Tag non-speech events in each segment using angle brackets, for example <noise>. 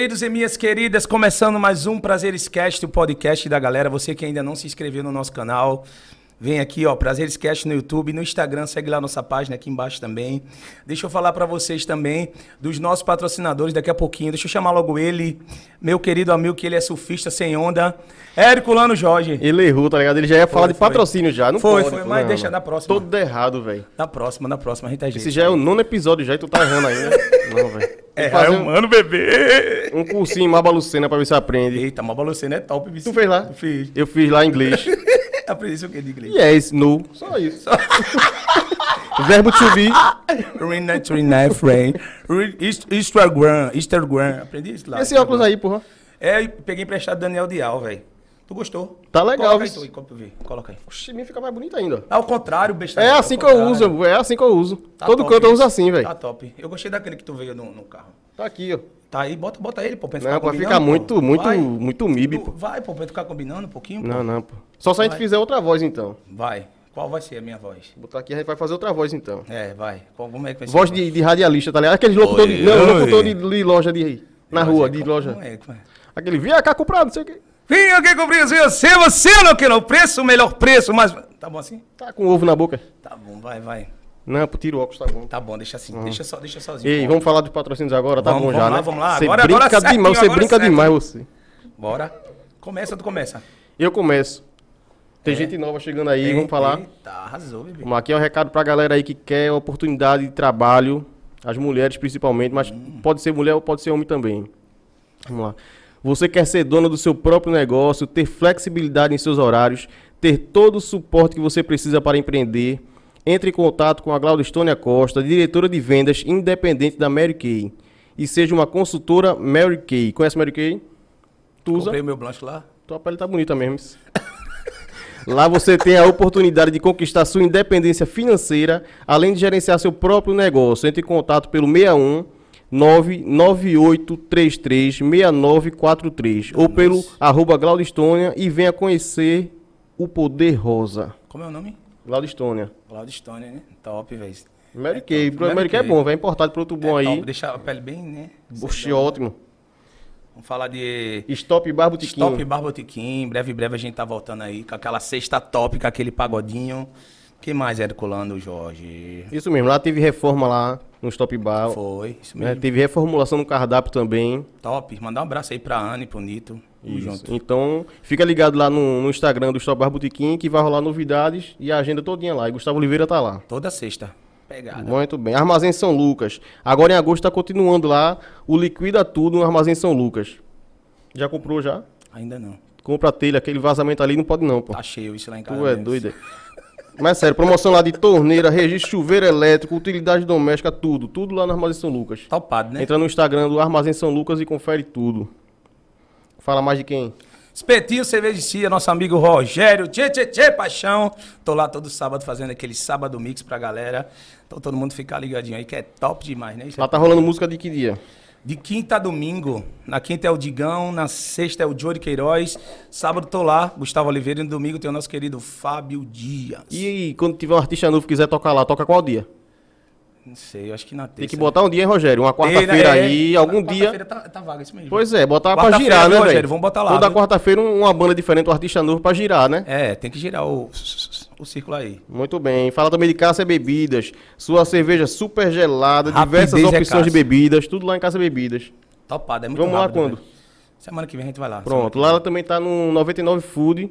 queridos e minhas queridas, começando mais um Prazeres Cast, o podcast da galera. Você que ainda não se inscreveu no nosso canal, vem aqui, ó, Prazeres Cast no YouTube, no Instagram, segue lá nossa página aqui embaixo também. Deixa eu falar para vocês também dos nossos patrocinadores daqui a pouquinho. Deixa eu chamar logo ele, meu querido amigo, que ele é surfista sem onda, Érico Lano Jorge. Ele errou, tá ligado? Ele já ia falar Foi, de foi. patrocínio já, não Foi, pode. foi, mas não, deixa mano. na próxima. Todo errado, velho. Na próxima, na próxima, a gente tá Esse já é o nono episódio já e tu tá errando ainda. <laughs> não, velho. É, fazer é humano, bebê. um, um cursinho em Mabalucena pra ver se aprende. Eita, não é top, bicho. Tu fez lá? Fiz. Eu fiz lá em inglês. <laughs> Aprendi o que de inglês. Yes, no. Só isso. <laughs> Verbo to be. Rina, Trina, Frame. Instagram, Instagram. Aprendi isso lá. Esse óculos aí, porra? É, peguei emprestado do Daniel Dial, velho. Tu gostou? Tá legal, Coloca aí. Coloca aí. Oxi, mim fica mais bonito ainda. Ao contrário, besta. É assim que eu uso, é assim que eu uso. Tá Todo top canto eu uso assim, velho. Tá top. Eu gostei daquele que tu veio no, no carro. Tá aqui, ó. Tá aí, bota, bota ele, pô, pra gente Não, ficar ficar pô. muito, muito, Vai. muito mib, pô. Vai, pô, pra ficar combinando um pouquinho, pô. Não, não, pô. Só se a gente Vai. fizer outra voz, então. Vai. Qual vai ser a minha voz? Botar aqui, a gente vai fazer outra voz, então. É, vai. Qual, como é que vai ser? Voz de, de radialista, tá ligado? Aqueles locutor de, não, locutor de, de loja de. Na rua, de Como loja. é, como é? Aquele, vinha cá comprar, não sei o quê. Vim aqui com o Brasil, se você não quer o preço, o melhor preço, mas... Tá bom assim? Tá com ovo na boca. Tá bom, vai, vai. Não, tira o óculos, tá bom. Tá bom, deixa assim, deixa, só, deixa sozinho. Ei, pô. vamos falar dos patrocínios agora, tá Vamos, bom vamos já, lá, né? vamos lá. Você Agora- brinca agora certinho, demais, você brinca certo. demais, você. Bora. Começa ou tu começa? Eu começo. Tem É? gente nova chegando aí, vamos falar. Eita, arrasou, bebê. Vamos, Aqui é um recado pra galera aí que quer oportunidade de trabalho, as mulheres principalmente, mas Hum. pode ser mulher ou pode ser homem também. Vamos lá. Você quer ser dona do seu próprio negócio, ter flexibilidade em seus horários, ter todo o suporte que você precisa para empreender? Entre em contato com a Glaudistônia Costa, diretora de vendas independente da Mary Kay. E seja uma consultora Mary Kay. Conhece Mary Kay? Tu usa? Comprei meu blanche lá. Tua pele tá bonita mesmo. <laughs> Lá você tem a oportunidade de conquistar sua independência financeira, além de gerenciar seu próprio negócio. Entre em contato pelo 61 99833 6943 ou pelo arroba Glaudistônia e venha conhecer o poder rosa. Como é o nome? Glaudistônia. Claudio Stone, né? Top, velho. Mary Kay. Pro Mary Mary Kay é Kay. bom, vai importado pro outro bom é aí. top, deixar a pele bem, né? Oxi, ótimo. Vamos falar de Stop Bar Botiquim. Stop Barbotiquim. Breve, breve a gente tá voltando aí com aquela sexta top, com aquele pagodinho. que mais, Érico Lando, Jorge? Isso mesmo, lá teve reforma lá no Stop Bar. Foi, isso né? mesmo. Teve reformulação no cardápio também. Top. Mandar um abraço aí pra Ana e pro Nito. Junto. Então, fica ligado lá no, no Instagram do Stop Bar Botiquim que vai rolar novidades e a agenda todinha lá. E Gustavo Oliveira tá lá. Toda sexta. Pegada. Muito bem. Armazém São Lucas. Agora em agosto tá continuando lá o Liquida Tudo no Armazém São Lucas. Já comprou já? Ainda não. Compra a telha, aquele vazamento ali não pode não, pô. Tá cheio isso lá em casa. Tu é mesmo. doido. <laughs> é? Mas sério, promoção lá de torneira, registro chuveiro elétrico, utilidade doméstica, tudo. Tudo lá no Armazém São Lucas. Topado, né? Entra no Instagram do Armazém São Lucas e confere tudo. Fala mais de quem? Espetinho Cerveja de Cia, nosso amigo Rogério. Tchê, tchê, tchê, paixão. Tô lá todo sábado fazendo aquele sábado mix pra galera. Então todo mundo ficar ligadinho aí, que é top demais, né? Lá tá rolando música de que dia? De quinta a domingo. Na quinta é o Digão, na sexta é o Jory Queiroz. Sábado tô lá, Gustavo Oliveira. E no domingo tem o nosso querido Fábio Dias. E quando tiver um artista novo que quiser tocar lá, toca qual dia? Não sei, eu acho que na terça. Tem que botar um dia, hein, Rogério? Uma né? quarta-feira É, aí, algum dia. Quarta-feira tá, tá vaga, isso mesmo. Pois é, botar pra girar, né, Rogério? velho? Vamos botar lá, Toda quarta-feira um- uma banda diferente, um artista novo pra girar, né? É, tem que girar o, o círculo aí. Muito bem. Fala também de Caça Bebidas. Sua cerveja super gelada, Rapidez diversas é opções de Caça. bebidas, tudo lá em Caça Bebidas. Topado, é muito Vamos lá rápido, quando? velho. Semana que vem a gente vai lá. Pronto, lá ela também tá no 99 Food,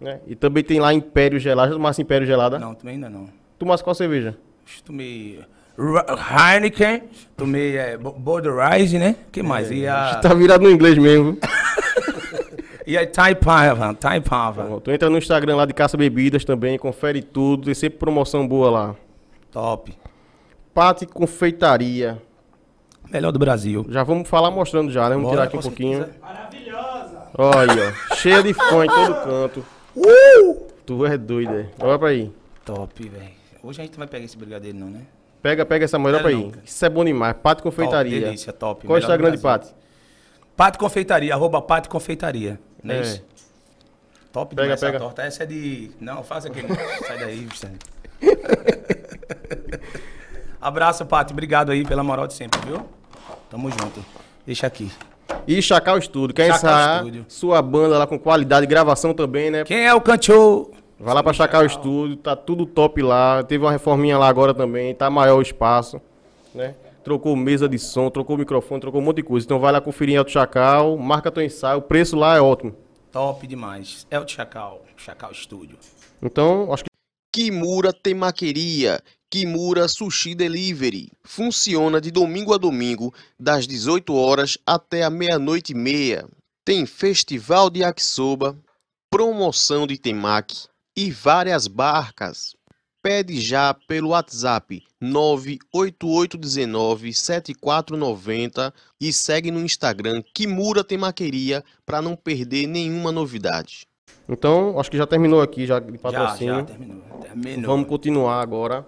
né? E também tem lá Império Gelada. Já tomasse Império Gelada? Não, também ainda não. Tomasse qual cerveja? Tomei Heineken, tomei é, Bo- Budweiser, né? Que mais? E a, Tá virado no inglês mesmo. <laughs> e a Taipava, Taipava. Pronto, entra no Instagram lá de Caça Bebidas também, confere tudo, tem sempre promoção boa lá. Top. Pate Confeitaria. Melhor do Brasil. Já vamos falar mostrando já, né? Vamos Bora, tirar aqui um pouquinho. certeza. Olha, ó, cheia de fã em todo canto. Uh! Tu é doido, é. Olha pra aí. Top, velho. Hoje a gente não vai pegar esse brigadeiro não, né? Pega, pega essa mulher pra aí. Isso é bom demais. Pate Top, Confeitaria. delícia, top. Qual é o Instagram de. Pate? Pato Confeitaria, arroba Pato Confeitaria. Não é, É. isso? Top Pega, demais pega. essa torta. Essa é de... Não, faça aquele... <laughs> Sai daí, Vicente. Abraço, Pato. Obrigado aí pela moral de sempre, viu? Tamo junto. Deixa aqui. E Chacal Estúdio. Quer Chacal Estúdio. sua banda lá com qualidade, gravação também, né? Quem é o cantor? Vai lá pra Chacal Estúdio, tá tudo top lá. Teve uma reforminha lá agora também, tá maior o espaço, né? Trocou mesa de som, trocou microfone, trocou um monte de coisa. Então vai lá conferir em Alto Chacal, marca teu ensaio, o preço lá é ótimo. Top demais. É o Chacal. Chacal Studio. Então, acho que Kimura Temaqueria, Kimura Sushi Delivery. Funciona de domingo a domingo, das 18 horas até a meia-noite e meia. Tem festival de yakisoba, promoção de temaki e várias barcas. Pede já pelo WhatsApp 988197490 e segue no Instagram Kimura Temaqueria para não perder nenhuma novidade. Então, acho que já terminou aqui, já de Já, patrocínio. já terminou. Terminou. Vamos continuar agora.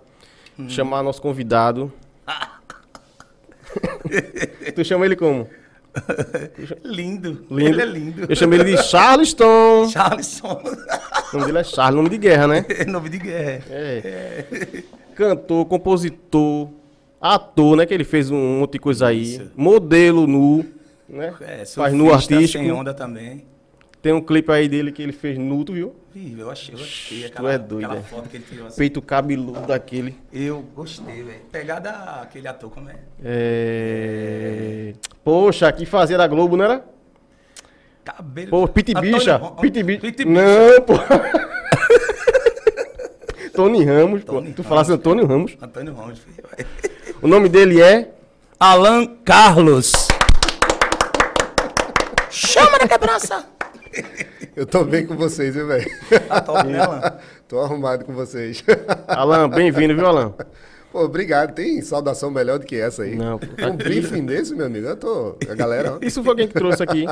Chamar nosso convidado. <laughs> tu chama ele como? <laughs> Lindo. Lindo. Ele é lindo. Eu chamei ele de Charleston. Charleston. O nome dele é Charles, nome de guerra, né? <laughs> Nome de guerra. É. Cantor, compositor, ator, né? Que ele fez um monte de coisa aí. Isso. Modelo nu, né? É, Faz nu artístico. Sem onda também. Tem um clipe aí dele que ele fez nu, tu viu? Ih, eu achei, eu achei. tu Aquela, é doido, aquela foto que ele tirou assim. Peito cabeludo daquele. Eu gostei, velho. Pegada aquele ator, como é? É... Poxa, que fazia da Globo, não era? Cabelo. Pô, Pit Bicha. Pit Bicha. Não, pô. <laughs> Tony Ramos, pô. Tony Tu falasse Antônio Ramos. Antônio Ramos. filho. O nome dele é. Alan Carlos. Chama na quebrança. Eu tô bem com vocês, viu, velho? Tá top, né, Alan? tô arrumado com vocês. Alan, bem-vindo, viu, Alan? Pô, obrigado. Tem saudação melhor do que essa aí? Não, pô, tá Um briefing desse, meu amigo, eu tô... A galera... ó. Isso foi quem que trouxe aqui.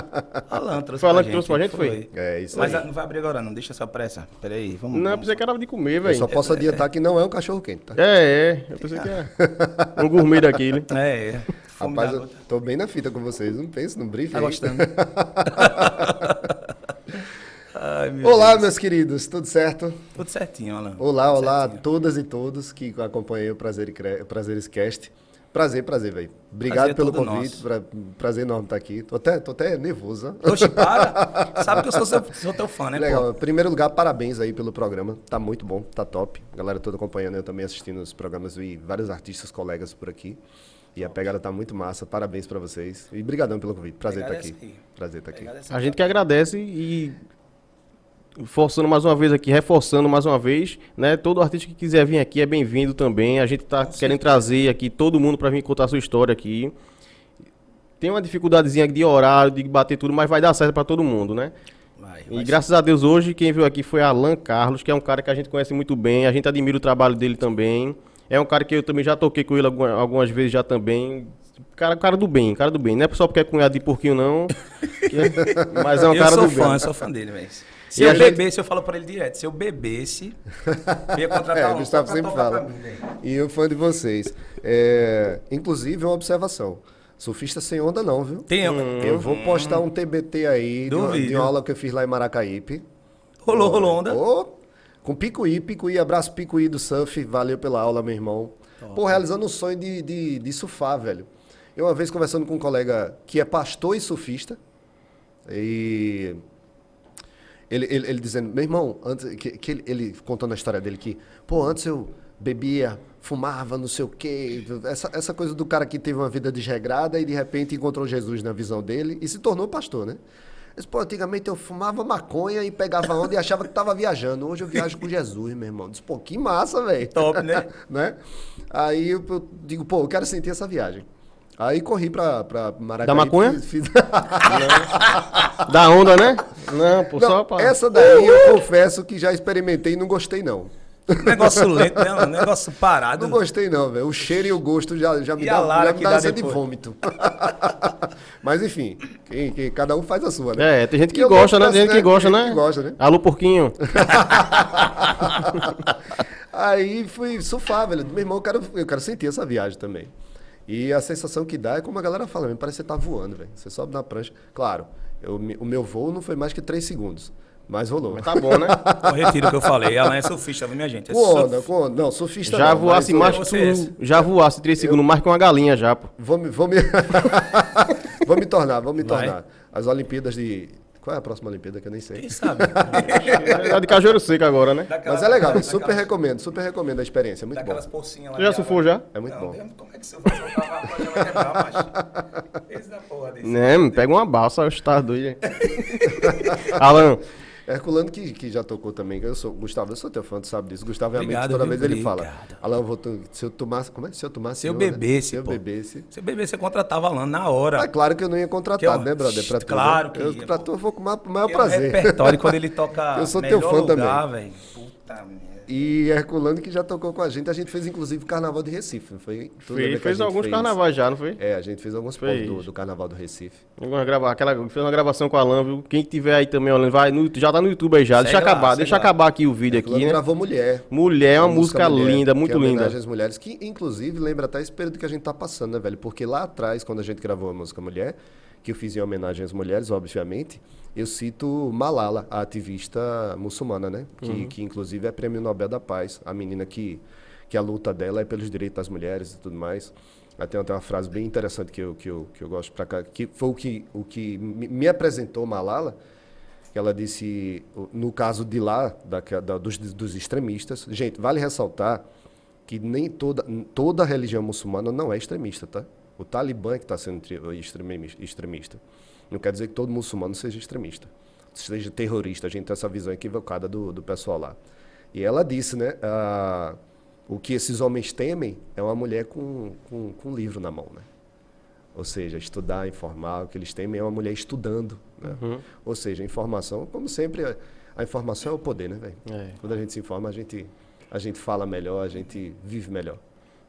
Alan trouxe Foi Alan que gente. trouxe pra gente, foi? É isso Mas aí. ah, não vai abrir agora, não. Deixa essa pressa. Pera aí, vamos. Não, eu vamos. pensei que era de comer, Eu velho. só posso adiantar que não é um cachorro quente, tá? É, é. Eu pensei que era um gourmet daquele. É, é. Fome Rapaz, eu tô bem na fita com vocês. Não penso no briefing. Tá aí. gostando? <laughs> Ai, meu Olá, Deus. meus queridos, tudo certo? Tudo certinho, Alan. Olá, Tudo olá a certinho. todas e todos que acompanham o Prazer e Prazeres Cast. Prazer, prazer, velho. Obrigado Prazer é pelo convite. Pra, prazer enorme estar aqui. Tô até, tô até nervoso. ó. Oxe, para. <laughs> Sabe que eu sou, seu, sou teu fã, né, Legal. pô? Em primeiro lugar, parabéns aí pelo programa. Tá muito bom, tá top. Galera toda acompanhando, eu também assistindo os programas e vários artistas, colegas por aqui. E a pegada tá muito massa. Parabéns pra vocês. E brigadão pelo convite. Prazer estar Agradece aqui. Prazer estar aqui. Agradece. A gente que agradece e forçando mais uma vez aqui, reforçando mais uma vez, né? Todo artista que quiser vir aqui é bem-vindo também. A gente tá querendo trazer aqui todo mundo para vir contar a sua história aqui. Tem uma dificuldadezinha de horário, de bater tudo, mas vai dar certo para todo mundo, né? Vai, E vai graças a Deus hoje quem veio aqui foi Alan Carlos, que é um cara que a gente conhece muito bem, a gente admira o trabalho dele também. É um cara que eu também já toquei com ele alguma- algumas vezes já também. Cara, cara do bem, cara do bem. Não é só porque é cunhado de porquinho, não. <laughs> que é- mas é um eu cara sou do fã, bem. eu sou fã dele, velho. Se E eu gente- bebesse, eu falo pra ele direto. Se eu bebesse, <laughs> eu ia contratar É, um o Gustavo sempre fala. mim, velho. E eu fã de vocês. É, inclusive, uma observação. Surfista sem onda não, viu? Tem um. Eu vou postar um TBT aí de uma, de uma aula que eu fiz lá em Maracaípe. Rolou, rolou onda. Ô, com Picuí, Picuí, abraço Picuí do surf, valeu pela aula, meu irmão. Pô, realizando um sonho de, de, de surfar, velho. Eu uma vez conversando com um colega que é pastor e surfista, e ele, ele, ele dizendo, meu irmão, antes, que, que ele, ele contando a história dele que, pô, antes eu bebia, fumava, não sei o quê, essa, essa coisa do cara que teve uma vida desregrada e de repente encontrou Jesus na visão dele e se tornou pastor, né? Ele disse, pô, antigamente eu fumava maconha e pegava onda e achava que tava viajando. Hoje eu viajo com Jesus, meu irmão. Disse, pô, que massa, velho. Top, né? <laughs> né? Aí eu, eu digo, pô, eu quero sentir essa viagem. Aí corri pra, pra Maracanã. Da maconha? Fiz- <laughs> Da onda, né? Não, pô, Não, só pra... Essa daí eu confesso que já experimentei e não gostei, não. Negócio <laughs> lento, né? Um negócio parado. Não gostei, não, velho. O cheiro e o gosto já, já me E dá, já me dá dá de vômito. <laughs> Mas enfim, quem- quem- cada um faz a sua, né? É, tem gente que gosta, gosto né? Tem gente que gosta, né? gente que gosta, né? Alô, porquinho. <laughs> Aí fui surfar, velho. Meu irmão, eu quero, eu quero sentir essa viagem também. E a sensação que dá é como a galera fala, mesmo, parece que você tá voando, velho. Você sobe na prancha. Claro, eu o meu voo não foi mais que 3 segundos, mas rolou. Mas tá bom, né? <laughs> Eu retiro o que eu falei. Ela é surfista, viu, minha gente? É Com surf- onda, com onda. Não, surfista Já não, voasse mas mais que é tu... Já voasse 3 segundos mais que uma galinha já, pô. Vou me... Vou me... <laughs> Vou me tornar, vou me Vai. tornar. As Olimpíadas de. Qual é a próxima Olimpíada que eu nem sei? Quem sabe? <laughs> É de Cajueiro Seco agora, né? Mas é legal, super recomendo, super recomendo a experiência, é muito bom. Daquelas pocinhas lá. Tu já surfou já? É muito Não, bom. Deus, Como é que você vai soltar uma vai quebrar, macho? Esse da porra desse. Né, pega uma balsa, eu estou doido. <laughs> Alan, Herculano que, que já tocou também, eu sou, Gustavo, eu sou teu fã, tu sabe disso. Gustavo realmente Obrigado, toda viu? vez ele fala. Alan, eu vou se eu tomasse, como é? Se eu tomasse, Se eu eu, né? bebesse, se eu bebesse. Se bebê, você contratava Alan na hora. Ah, claro que eu não ia contratar, eu- né, brother? Pra tu, Claro né? que eu, ia, Pra pô. tu eu vou com o maior, maior Porque prazer. O repertório, quando ele <laughs> toca Eu sou teu fã lugar, também. velho. Puta merda. E Herculano que já tocou com a gente, a gente fez inclusive Carnaval de Recife, não foi? Fez, que fez alguns fez? carnavais já, não foi? É, a gente fez alguns Fez. pontos do, do Carnaval do Recife. Vamos gravar, aquela, fez uma gravação com a Alan, viu? Quem tiver aí também olhando, vai no, já tá no YouTube aí já. Deixa lá, acabar, deixa lá. acabar aqui o vídeo Herculano aqui, né? gravou Mulher. Mulher é uma música, Mulher, linda, que muito é linda. às mulheres, que inclusive lembra até esse período que a gente tá passando, né, velho? Porque lá atrás, quando a gente gravou a música Mulher, que eu fiz em homenagem às mulheres, obviamente, eu cito Malala, a ativista muçulmana, né? Que, Uhum. que inclusive é prêmio Nobel da Paz, a menina que, que a luta dela é pelos direitos das mulheres e tudo mais. Tem até uma frase bem interessante que eu, que eu, que eu gosto pra cá, que foi o que, o que me apresentou Malala, que ela disse, no caso de lá, da, da- dos, dos extremistas, gente, vale ressaltar que nem toda, toda religião muçulmana não é extremista, tá? O Talibã é que está sendo extremista. Não quer dizer que todo muçulmano seja extremista, seja terrorista. A gente tem essa visão equivocada do, do pessoal lá. E ela disse, né? ah, o que esses homens temem é uma mulher com, com, com um livro na mão, né? Ou seja, estudar, informar, o que eles temem é uma mulher estudando. Né? Uhum. Ou seja, a informação, como sempre, a, a informação é o poder, né, velho? É. Quando a gente se informa, a gente, a gente fala melhor, a gente vive melhor.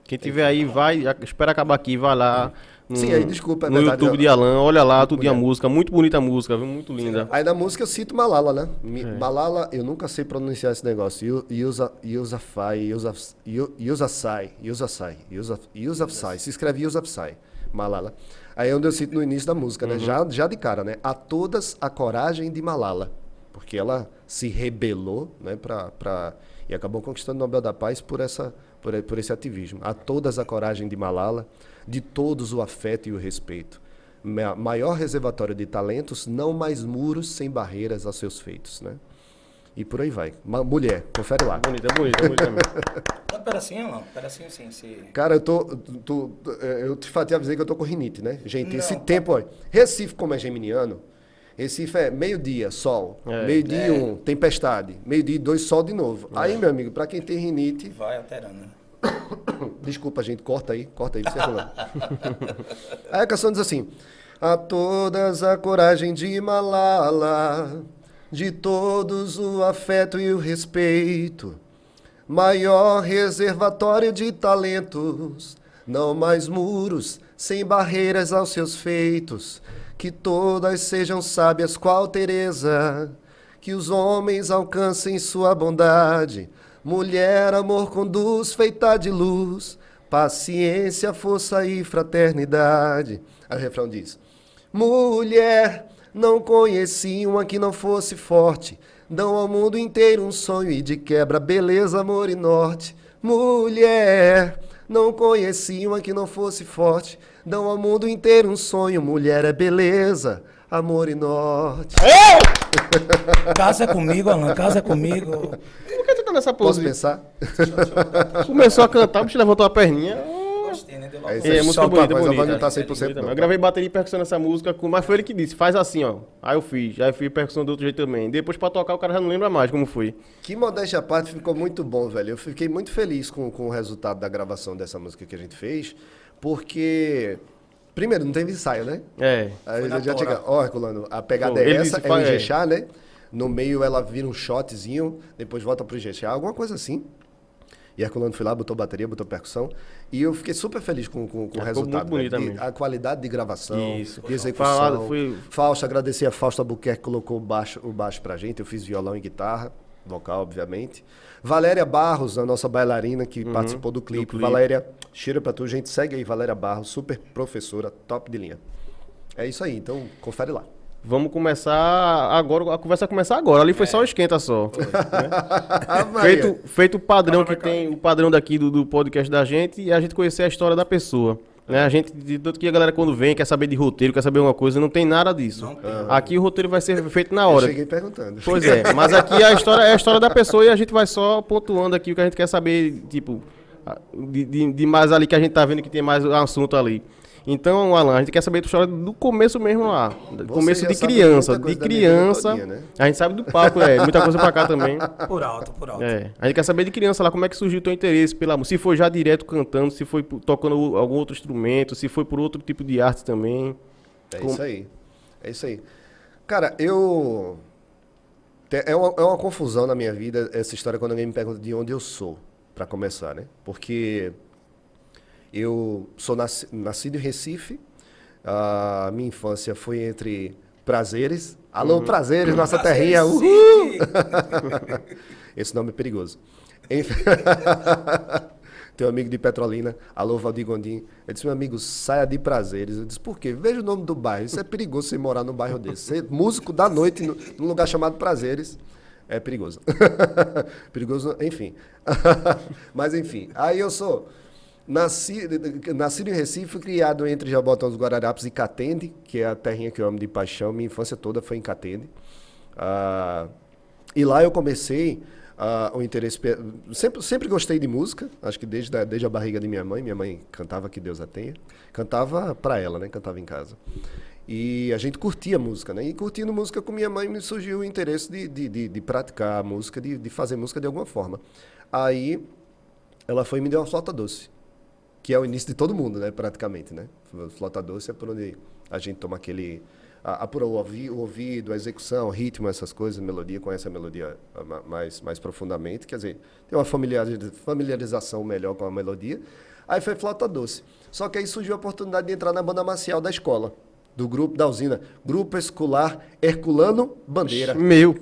Quem tiver aí, vai, espera acabar aqui, vai lá. No, Sim, aí, desculpa, é No verdade, YouTube eu- de Alan, olha lá, tudo a música, muito bonita a música, viu? Muito linda. Aí na música eu cito Malala, né? Mi- É. Malala, eu nunca sei pronunciar esse negócio. Yu- Yusa, Yusafai, Yusaf, Yu- Yusasai, Yusasai, Yusaf, Yusafsai. Se escreve Yusafsai, Malala. Aí é onde eu cito no início da música, Uhum. né? Já, já de cara, né? A todas a coragem de Malala. Porque ela se rebelou, né? Pra, pra, e acabou conquistando o Nobel da Paz por, essa, por, por esse ativismo. A todas a coragem de Malala, de todos o afeto e o respeito. Ma- Maior reservatório de talentos, não mais muros sem barreiras aos seus feitos, né? E por aí vai. Ma- mulher, confere lá. Bonita, bonita, bonita mesmo. <laughs> Não, pedacinho não, pedacinho sim. Se... Cara, eu tô. tu- tu- eu te avisei que eu tô com rinite, né? Gente, esse Não. tempo, olha. Recife, como é geminiano, Recife é meio-dia, sol. É. Meio-dia, É. um, tempestade. Meio-dia, dois, sol de novo. Aí, meu amigo, pra quem tem rinite, Vai alterando. né? <coughs> Desculpa, gente, corta aí, corta aí, você falou. <laughs> Aí a canção diz assim: A todas a coragem de Malala, de todos o afeto e o respeito, maior reservatório de talentos, não mais muros, sem barreiras aos seus feitos, que todas sejam sábias qual Teresa, que os homens alcancem sua bondade. Mulher, amor conduz, feita de luz, paciência, força e fraternidade. Aí o refrão diz: Mulher, não conheci uma que não fosse forte. Dão ao mundo inteiro um sonho e de quebra beleza, amor e norte. Mulher, não conheci uma que não fosse forte. Dão ao mundo inteiro um sonho. Mulher é beleza, amor e norte. <laughs> Casa comigo, Alan, casa comigo. Por que tu tá nessa Posso pose? pensar? Começou a cantar, o bicho levantou a perninha. É isso É, aí. a música bonita, mas bonita. voz não tá É 100% bonita, não. Eu gravei bateria e percussão nessa música, com- mas foi ele que disse, faz assim, ó. Aí eu fiz, aí eu fiz percussão do outro jeito também. Depois pra tocar o cara já não lembra mais como foi. Que modéstia à parte, ficou muito bom, velho. Eu fiquei muito feliz com, com o resultado da gravação dessa música que a gente fez, porque, primeiro, não teve ensaio, né? É. Aí eu já tora. tinha, ó, Herculano, a pegada Pô, é essa, disse, é faz- enjechar, né? No meio ela vira um shotzinho, depois volta pro enjechar, alguma coisa assim. E Herculano foi lá, botou bateria, botou percussão. E eu fiquei super feliz com, com, com o resultado. muito. De- mesmo. A qualidade de gravação, Isso. de execução. Falado, foi- Fausto, agradecer a Fausto Albuquerque que colocou o baixo, o baixo pra gente. Eu fiz violão e guitarra, vocal, obviamente. Valéria Barros, a nossa bailarina que participou do clipe. clipe. Valéria, cheira pra tu, gente. Segue aí, Valéria Barros, super professora, top de linha. É isso aí, então confere lá. Vamos começar agora, a conversa vai começar agora. Ali foi só um esquenta só. <laughs> Maria. feito, feito o padrão que tem, o padrão daqui do, do podcast da gente e a gente conhecer a história da pessoa. Né? A gente, de tanto que a galera quando vem, quer saber de roteiro, quer saber uma coisa, não tem nada disso. Não. Aqui o roteiro vai ser feito na Eu hora. cheguei perguntando. Pois é, mas aqui a história é a história da pessoa e a gente vai só pontuando aqui o que a gente quer saber, tipo, de, de- de mais ali que a gente tá vendo que tem mais assunto ali. Então, Alan, a gente quer saber a história do começo mesmo lá. Do Você começo de criança. De criança. né? A gente sabe do papo, é. Muita coisa pra cá também. <laughs> Por alto, por alto. É. A gente quer saber de criança lá como é que surgiu o teu interesse pela música. Se foi já direto cantando, se foi tocando algum outro instrumento, se foi por outro tipo de arte também. É isso aí. É isso aí. Cara, eu. É uma, é uma confusão na minha vida essa história quando alguém me pergunta de onde eu sou, pra começar, né? Porque eu sou nasci- nascido em Recife, a minha infância foi entre prazeres. Alô, prazeres, nossa terrinha. Uhul! <laughs> Esse nome é perigoso. Enfim. <laughs> Tem um amigo de Petrolina, alô Valdir Gondim. Ele disse, meu amigo, saia de prazeres. Eu disse, por quê? Veja o nome do bairro. Isso é perigoso você morar num bairro desse. Ser músico da noite no- num lugar chamado Prazeres é perigoso. <laughs> perigoso, enfim. Mas enfim, aí eu sou nasci, nascido em Recife, criado entre Jabotão dos Guararapes e Catende, que é a terrinha que eu amo de paixão. Minha infância toda foi em Catende. Ah, e lá eu comecei ah, o interesse. pe- Sempre, sempre gostei de música, acho que desde a, desde a barriga de minha mãe. Minha mãe cantava Que Deus a tenha. Cantava pra ela, né? Cantava em casa. E a gente curtia música, né? E curtindo música com minha mãe me surgiu o interesse de, de, de, de praticar música, de, de fazer música de alguma forma. Aí ela foi e me deu uma flauta doce que é o início de todo mundo, né, praticamente, né? Flauta doce é por onde a gente toma aquele a- apura o, o ouvido, a execução, o ritmo, essas coisas, melodia, conhece a melodia ah, ma- mais mais profundamente, quer dizer, tem uma familiariza- familiarização melhor com a melodia. Aí foi flauta doce. Só que aí surgiu a oportunidade de entrar na banda marcial da escola, do grupo da usina, Grupo Escolar Herculano Bandeira. Meu.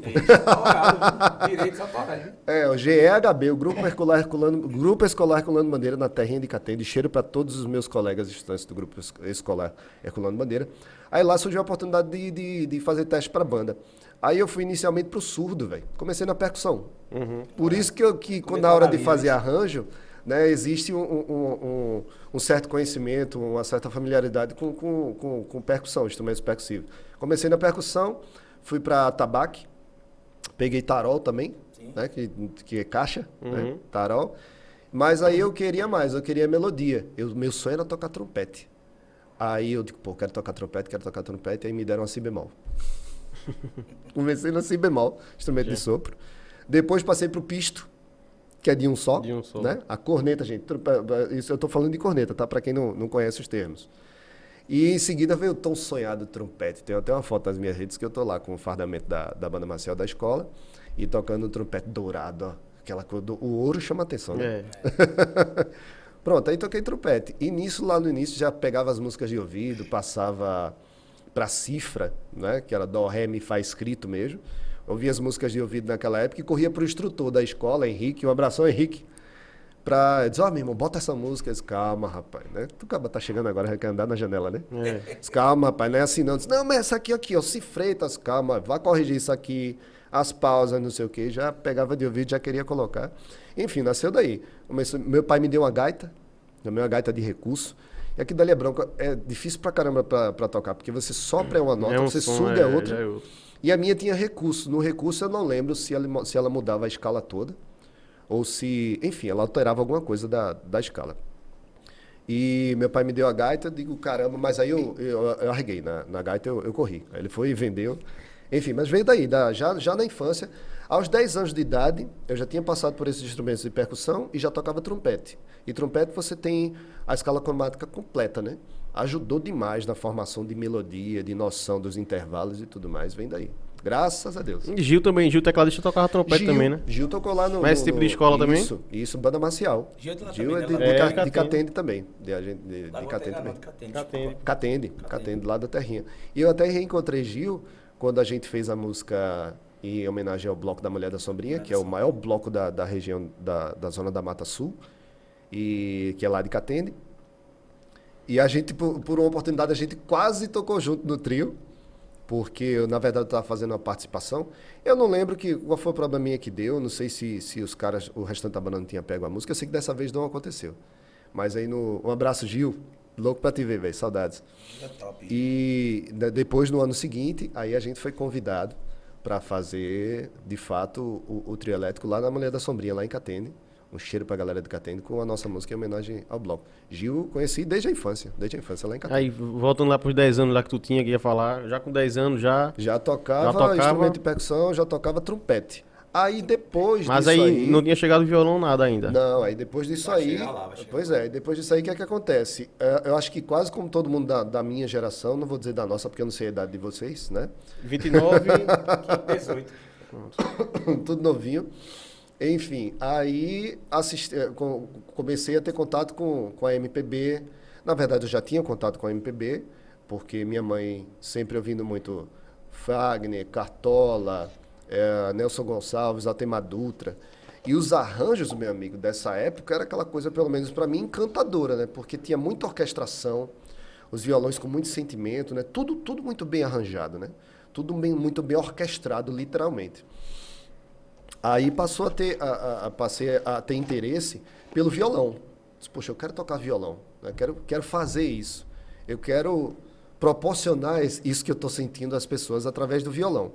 Direitos autorais, viu? É, o GEHB, o Grupo Escolar Herculano, Grupo Escolar Herculano Bandeira, na terrinha de Catende, cheiro para todos os meus colegas estudantes do Grupo Es- Escolar Herculano Bandeira. Aí lá surgiu a oportunidade de, de, de fazer teste para banda. Aí eu fui inicialmente pro surdo, velho. Comecei na percussão. Por isso que, eu, que quando na hora de fazer arranjo, né, existe um, um- um- um certo conhecimento, uma certa familiaridade com, com, com, com percussão, instrumentos percussivos. Comecei na percussão, fui para tabaque, Peguei tarol também, né? Que, que é caixa, né? Tarol. Mas aí eu queria mais, eu queria melodia. Eu, meu sonho era tocar trompete. Aí eu digo, pô, quero tocar trompete, quero tocar trompete. Aí me deram uma si bemol. <laughs> Comecei na si bemol, instrumento de sopro. Depois passei pro pisto, que é de um só. De um só. Né? A corneta, gente. Isso eu tô falando de corneta, tá? Para quem não, não conhece os termos. E em seguida veio o tão sonhado trompete. Tem até uma foto nas minhas redes que eu tô lá com o fardamento da, da banda marcial da escola e tocando um trompete dourado, ó. Aquela cor do o ouro chama atenção, né? É. <laughs> Pronto, aí toquei trompete. E nisso, lá no início, já pegava as músicas de ouvido, passava pra cifra, né? Que era dó, ré, mi, fá escrito mesmo. Ouvia as músicas de ouvido naquela época e corria pro instrutor da escola, Henrique. Um abração, Henrique. Pra dizer, ó, meu irmão, bota essa música. Eu disse, calma, rapaz, né? Tu acaba tá chegando agora, quer andar na janela, né? É. Disse, calma, rapaz, não é assim não. Disse, não, mas essa aqui, aqui, ó, se freitas, calma, vá corrigir isso aqui, as pausas, não sei o quê. Já pegava de ouvido, já queria colocar. Enfim, nasceu daí. Meu pai me deu uma gaita, também uma gaita de recurso. E aqui dali é branco, é difícil pra caramba pra, pra tocar, porque você sopra é uma nota, É um você som, suga é, outra. é outro. E a minha tinha recurso. No recurso eu não lembro se ela, se ela mudava a escala toda ou se, enfim, ela alterava alguma coisa da, da escala. E meu pai me deu a gaita, digo, caramba, mas aí eu, eu, eu arreguei na, na gaita, eu, eu corri. Aí ele foi e vendeu. Enfim, mas veio daí, da, já, já na infância. Aos 10 anos de idade, eu já tinha passado por esses instrumentos de percussão e já tocava trompete. E trompete você tem a escala cromática completa, né? Ajudou demais na formação de melodia, de noção dos intervalos e tudo mais. Vem daí. Graças a Deus. E Gil também, Gil tecladista tocava trompete Gil, também, né? Gil tocou lá no. Mas esse tipo de no- escola também? Isso, isso, banda marcial. Gil é de lá Gil também, é de, né? de, É, Ca- de de Catende. Também. De, a gente- de, de vou Catende também. Catende. Catende, Catende, lá da Terrinha. E eu até reencontrei Gil quando a gente fez a música em homenagem ao Bloco da Mulher da Sombrinha, que é o maior bloco da, da região da, da zona da Mata Sul, e que é lá de Catende. E a gente, por, por uma oportunidade, a gente quase tocou junto no trio, porque eu, na verdade, estava fazendo uma participação. Eu não lembro que, qual foi o probleminha que deu, não sei se, se os caras, o restante da banda não tinha pego a música, eu sei que dessa vez não aconteceu. Mas aí, no, um abraço, Gil, Louco pra te ver, velho. Saudades. É top. E depois, no ano seguinte, aí a gente foi convidado para fazer, de fato, o, o trio elétrico lá na Mulher da Sombrinha, lá em Catene. Um cheiro pra galera de Catene com a nossa música em homenagem ao bloco. Gil conheci desde a infância, desde a infância lá em Catene. Aí, voltando lá pros 10 anos lá que tu tinha que ia falar, já com 10 anos já. Já tocava, Já tocava- instrumento de percussão, já tocava trompete. Aí depois Mas disso aí, não tinha chegado violão nada ainda. Não, aí depois disso Vai aí. lá, pois é, depois disso aí, o que é que acontece? É, Eu acho que quase como todo mundo da, da minha geração, não vou dizer da nossa, porque eu não sei a idade de vocês, né? 29. 18. <laughs> Tudo novinho. Enfim, aí assisti, eh, com- comecei a ter contato com, com a MPB. Na verdade, eu já tinha contato com a MPB, porque minha mãe sempre ouvindo muito Fagner, Cartola, eh, Nelson Gonçalves, Altemar Dutra. E os arranjos, meu amigo, dessa época era aquela coisa, pelo menos para mim, encantadora, né? Porque tinha muita orquestração, os violões com muito sentimento, né? Tudo, tudo muito bem arranjado, né? Tudo bem, muito bem orquestrado, literalmente. Aí passou a ter, a, a- a- passei a ter interesse pelo violão. Disse, Poxa, eu quero tocar violão, né? quero, quero fazer isso. Eu quero proporcionar isso que eu estou sentindo às pessoas através do violão.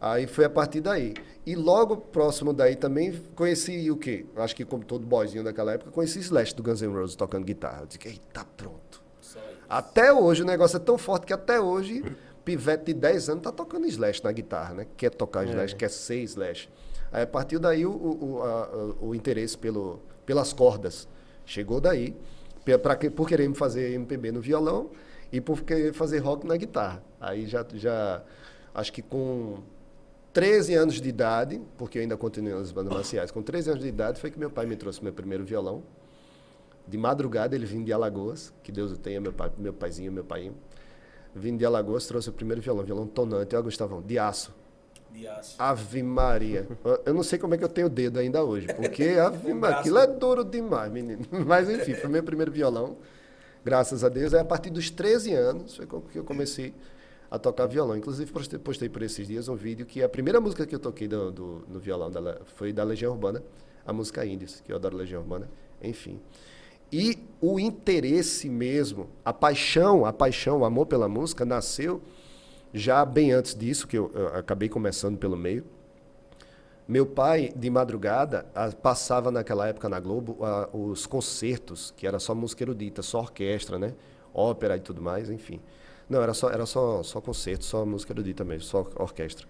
Aí foi a partir daí. E logo próximo daí também conheci o quê? Acho que como todo boyzinho daquela época, conheci Slash do Guns N' Roses tocando guitarra. Eu disse, eita, pronto. Até hoje o negócio é tão forte que até hoje, pivete de 10 anos tá tocando Slash na guitarra, né? Quer tocar Slash, quer ser Slash. Aí partiu daí o, o, a- o interesse pelo, pelas cordas. Chegou daí, pra, por querer fazer MPB no violão e por querer fazer rock na guitarra. Aí já, já acho que com 13 anos de idade, porque eu ainda continuei nas bandas marciais, com 13 anos de idade foi que meu pai me trouxe meu primeiro violão. De madrugada ele vinha de Alagoas, que Deus o tenha, meu, pai, meu paizinho, meu pai. Vindo de Alagoas, trouxe o primeiro violão, violão tonante, ó, Gustavão, de aço. De aço. Ave Maria. Eu- não sei como é que eu tenho o dedo ainda hoje, porque <laughs> Ave Maria, aquilo é duro demais, menino. <laughs> Mas enfim, foi meu primeiro violão, graças a Deus. Aí a partir dos 13 anos foi que eu comecei a tocar violão. Inclusive postei, postei por esses dias um vídeo que a primeira música que eu toquei do, do- no violão da- foi da Legião Urbana, a música Índios, que eu adoro Legião Urbana, enfim. E o interesse mesmo, a paixão, a paixão, o amor pela música nasceu já bem antes disso, que eu, eu acabei começando pelo meio. Meu pai, de madrugada, passava naquela época na Globo os concertos, que era só música erudita, só orquestra, né? Ópera e tudo mais, enfim. Não, era só, era só, só concerto, só música erudita mesmo, só orquestra.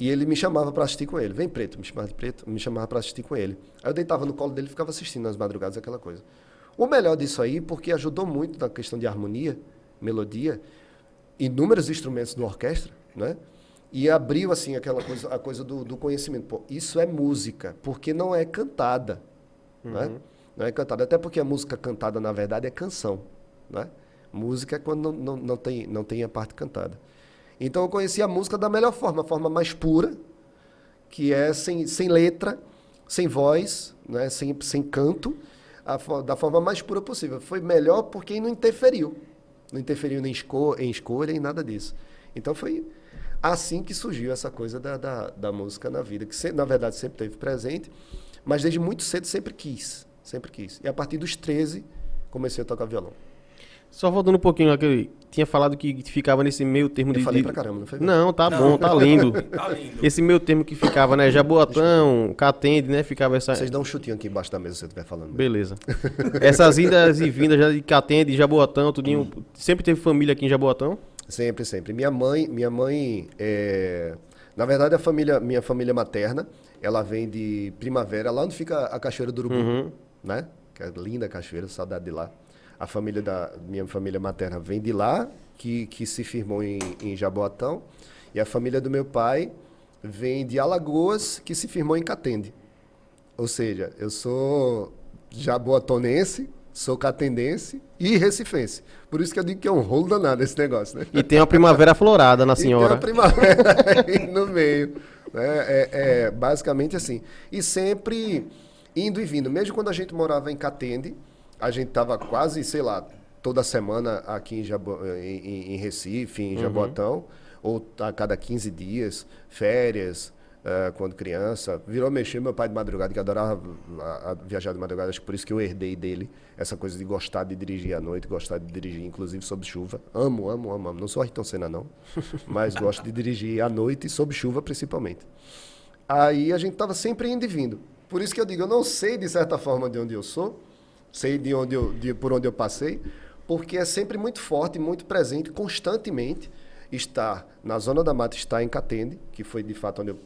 E ele me chamava para assistir com ele. Vem preto, me chamava de preto, me chamava para assistir com ele. Aí eu deitava no colo dele e ficava assistindo nas madrugadas aquela coisa. O melhor disso aí, porque ajudou muito na questão de harmonia, melodia, inúmeros instrumentos de uma orquestra, né? E abriu assim aquela coisa, a coisa do, do conhecimento. Pô, isso é música, porque não é cantada, né? Não é cantada, até porque a música cantada na verdade é canção, né? Música é quando não, não, não tem não tem a parte cantada. Então eu conheci a música da melhor forma, a forma mais pura, que é sem, sem letra, sem voz, né? sem, sem canto, a da forma mais pura possível. Foi melhor porque não interferiu. Não interferiu nem esco em escolha, em nada disso. Então foi assim que surgiu essa coisa da, da, da música na vida, que na verdade sempre teve presente, mas desde muito cedo sempre quis. Sempre quis. E a partir dos 13 comecei a tocar violão. Só voltando um pouquinho aquele. Tinha falado que ficava nesse meio termo Eu de. falei pra caramba, não foi? Não, tá bom, tá <laughs> lindo. Tá lindo. Esse meio termo que ficava, né? Jaboatão, Catende, né? Ficava essa. Vocês dão um chutinho aqui embaixo da mesa se você estiver falando. Beleza. Essas idas e vindas já de Catende, Jaboatão, tudinho. Sempre teve família aqui em Jaboatão? Sempre, sempre. Minha mãe, minha mãe, é... na verdade a família, minha família materna, ela vem de Primavera, lá onde fica a Cachoeira do Urubu, né? Que é linda cachoeira, saudade de lá. A família da minha família materna vem de lá, que, que se firmou em, em Jaboatão, e a família do meu pai vem de Alagoas, que se firmou em Catende. Ou seja, eu sou jaboatonense, sou catendense e recifense. Por isso que eu digo que é um rolo danado esse negócio, né? E tem uma primavera florada na <laughs> E senhora. tem uma primavera aí no meio. né? É, é basicamente assim. E sempre indo e vindo. Mesmo quando a gente morava em Catende, a gente tava quase, sei lá, toda semana aqui em, Jabo- em- em- Recife, em Jaboatão, ou a cada 15 dias, férias, eh, quando criança. Virou mexer meu pai de madrugada, que adorava a- a viajar de madrugada. Acho que por isso que eu herdei dele essa coisa de gostar de dirigir à noite, gostar de dirigir, inclusive sob chuva. Amo, amo, amo, amo. Não sou Ayrton Senna, não. <laughs> Mas gosto de dirigir à noite e sob chuva, principalmente. Aí a gente estava sempre indo e vindo. Por isso que eu digo, eu não sei de certa forma de onde eu sou, sei de onde eu, de, por onde eu passei, porque é sempre muito forte, muito presente, constantemente estar na zona da mata, estar em Catende, que foi de fato onde eu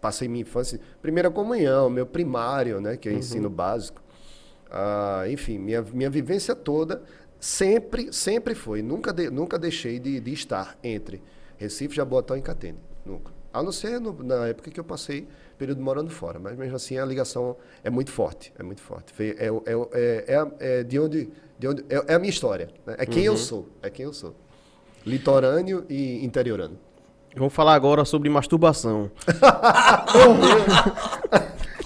passei minha infância, primeira comunhão, meu primário, né, que é ensino básico. Ah, enfim, minha, minha vivência toda sempre, sempre foi. Nunca, de- nunca deixei de, de estar entre Recife, Jaboatão e Catende. Nunca. A não ser no- na época que eu passei período morando fora. Mas mesmo assim a ligação é muito forte. É muito forte. É, é, é, é, a- é de onde. De onde é, é a minha história. né? É quem eu sou. É quem eu sou. Litorâneo e interiorano. Vamos falar agora sobre masturbação. <laughs>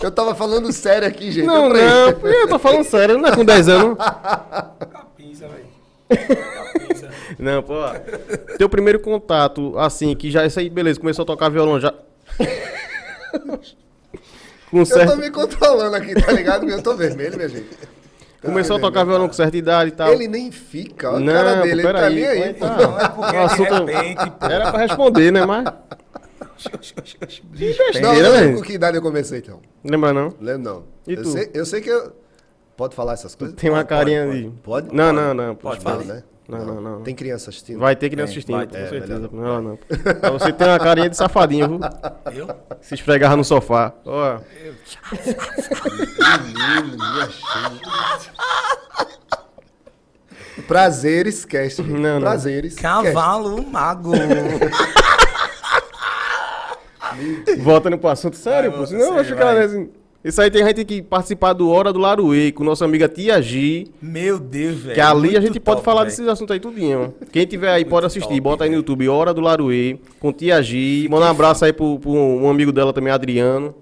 Eu tava falando sério aqui, gente. Não, Eu não, eu tô falando sério, não é com 10 anos. Capinza, velho. <laughs> Capinza. Não, pô. Teu primeiro contato, assim, que já isso aí, beleza, começou a tocar violão já. <laughs> Com Eu tô certo, me controlando aqui, tá ligado? Porque eu tô vermelho, minha gente. <laughs> começou a Ai, tocar violão com certa idade e tal. Ele nem fica, olha Não, a cara pô, dele, ele tá aí. pô, pô. então. Não, é porque O assunto- repente. Era pra responder, né, mas... Não, não com que idade eu comecei, então. Lembra não? Lembro não. E eu, tu? Sei, eu sei que eu... Pode falar essas coisas? Tem uma Pode, carinha pode, de... Pode? Não, não, não. Pode. Não, falar. né? Não, não, não. Tem criança assistindo? Vai ter criança Tem, assistindo, vai com ter. É, certeza. melhor Não, não. Pra Você tem uma carinha de safadinho, viu? Eu? Se esfregava no sofá. Ó, Menino, me achei. Prazeres, cast. Não, não. Prazeres. cast. Cavalo mago. <laughs> voltando pro assunto sério, Vai, pô. volta, sério, ficar vai. assim. Isso aí tem gente que participar do Hora do Laruê com nossa amiga Tia Gi. Meu Deus, velho. Que ali a muito gente pode top, falar velho. desses assuntos aí tudinho. Quem tiver aí pode assistir. top, Bota aí no. YouTube Hora do Laruê com Tia Gi. Manda um abraço aí pro, pro um amigo dela também, Adriano.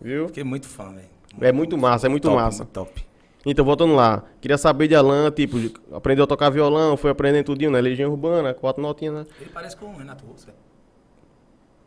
Viu? Fiquei muito fã, velho. É muito massa, é muito top, massa. Top. Então, voltando lá. Queria saber de Alan, tipo, aprendeu a tocar violão, foi aprendendo tudinho, né? Legião Urbana, quatro notinhas, né? Ele parece com o Renato Russo, velho.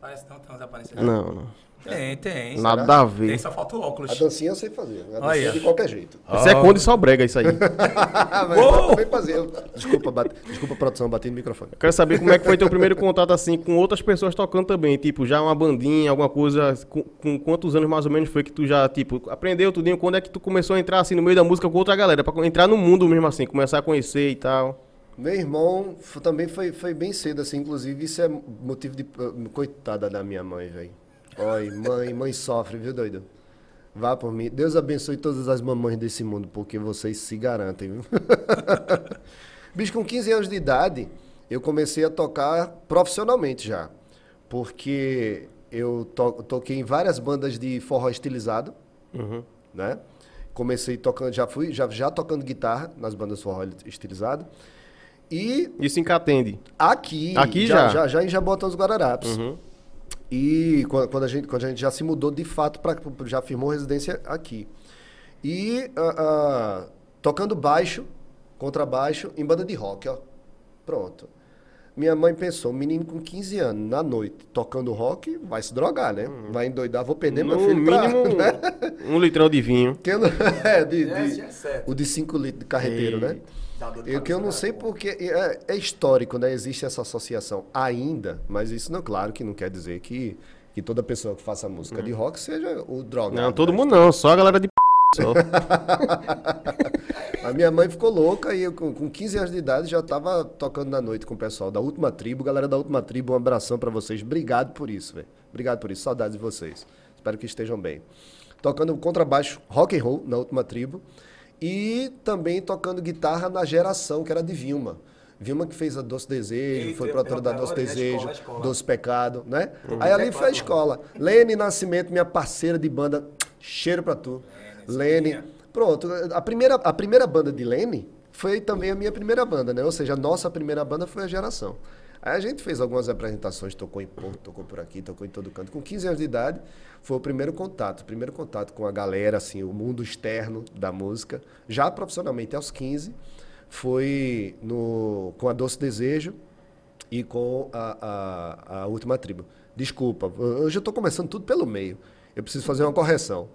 Parece não, tem umas aparências. Não, não. Tem, tem. Nada a Tem, ver. só falta o óculos. A dancinha eu sei fazer. A dancinha Olha. de qualquer jeito. Isso é Conde só brega, isso aí. <laughs> Mas eu fazer. Eu- Desculpa, bate... Desculpa, produção, bati no microfone. Eu quero saber como é que foi teu primeiro contato assim com outras pessoas tocando também, tipo, já uma bandinha, alguma coisa, com, com quantos anos mais ou menos foi que tu já, tipo, aprendeu tudinho, quando é que tu começou a entrar assim no meio da música com outra galera, pra entrar no mundo mesmo assim, começar a conhecer e tal. Meu irmão também foi, foi bem cedo, assim, inclusive isso é motivo de. uh, Coitada da minha mãe, velho. Oi, mãe, mãe sofre, viu, doido? Vá por mim. Deus abençoe todas as mamães desse mundo, porque vocês se garantem, viu? <laughs> Bicho, com 15 anos de idade, eu comecei a tocar profissionalmente já. Porque eu to- toquei em várias bandas de forró estilizado, né? Comecei tocando, já fui, já, já tocando guitarra nas bandas de forró estilizado. E Isso em Catende. aqui, Aqui já, já? já, já em Jabotão dos Guararapes. E quando, a gente, quando a gente já se mudou de fato para já firmou residência aqui. E ah, ah, tocando baixo, contrabaixo, em banda de rock, ó. Pronto. Minha mãe pensou, um menino com 15 anos, na noite, tocando rock, vai se drogar, né? Vai endoidar, vou perder meu No filho pra- mínimo, <laughs> né? um litrão de vinho. Não- <laughs> é, de, de- é certo. o de 5 litros de carreteiro, né? De Eu que eu não sei porque é, é histórico, né? Existe essa associação ainda, mas isso não, claro, que não quer dizer que, que toda pessoa que faça música de rock seja o drogado. Não, todo né? mundo não, só a galera de p... só. <laughs> A minha mãe ficou louca e eu, com, com 15 anos de idade, já estava tocando na noite com o pessoal da Última Tribo. Galera da Última Tribo, um abração para vocês. Obrigado por isso, velho. Obrigado por isso. Saudades de vocês. Espero que estejam bem. Tocando contrabaixo rock and roll na Última Tribo. E também tocando guitarra na geração, que era de Vilma. Vilma que fez a Doce Desejo, Eita, foi eu produtora da Doce né? Desejo, Escola, escola. Doce Pecado, né? Aí ali foi a escola. Lene Nascimento, minha parceira de banda, cheiro pra tu. Lene. Pronto, a primeira, a primeira banda de Lene foi também a minha primeira banda, né? Ou seja, a nossa primeira banda foi a Geração. Aí a gente fez algumas apresentações, tocou em Porto, tocou por aqui, tocou em todo canto. Com 15 anos de idade, foi o primeiro contato, o primeiro contato com a galera, assim, o mundo externo da música. Já profissionalmente, aos 15, foi no, com a Doce Desejo e com a, a, a Última Tribo. Desculpa, hoje eu tô começando tudo pelo meio. Eu preciso fazer uma correção.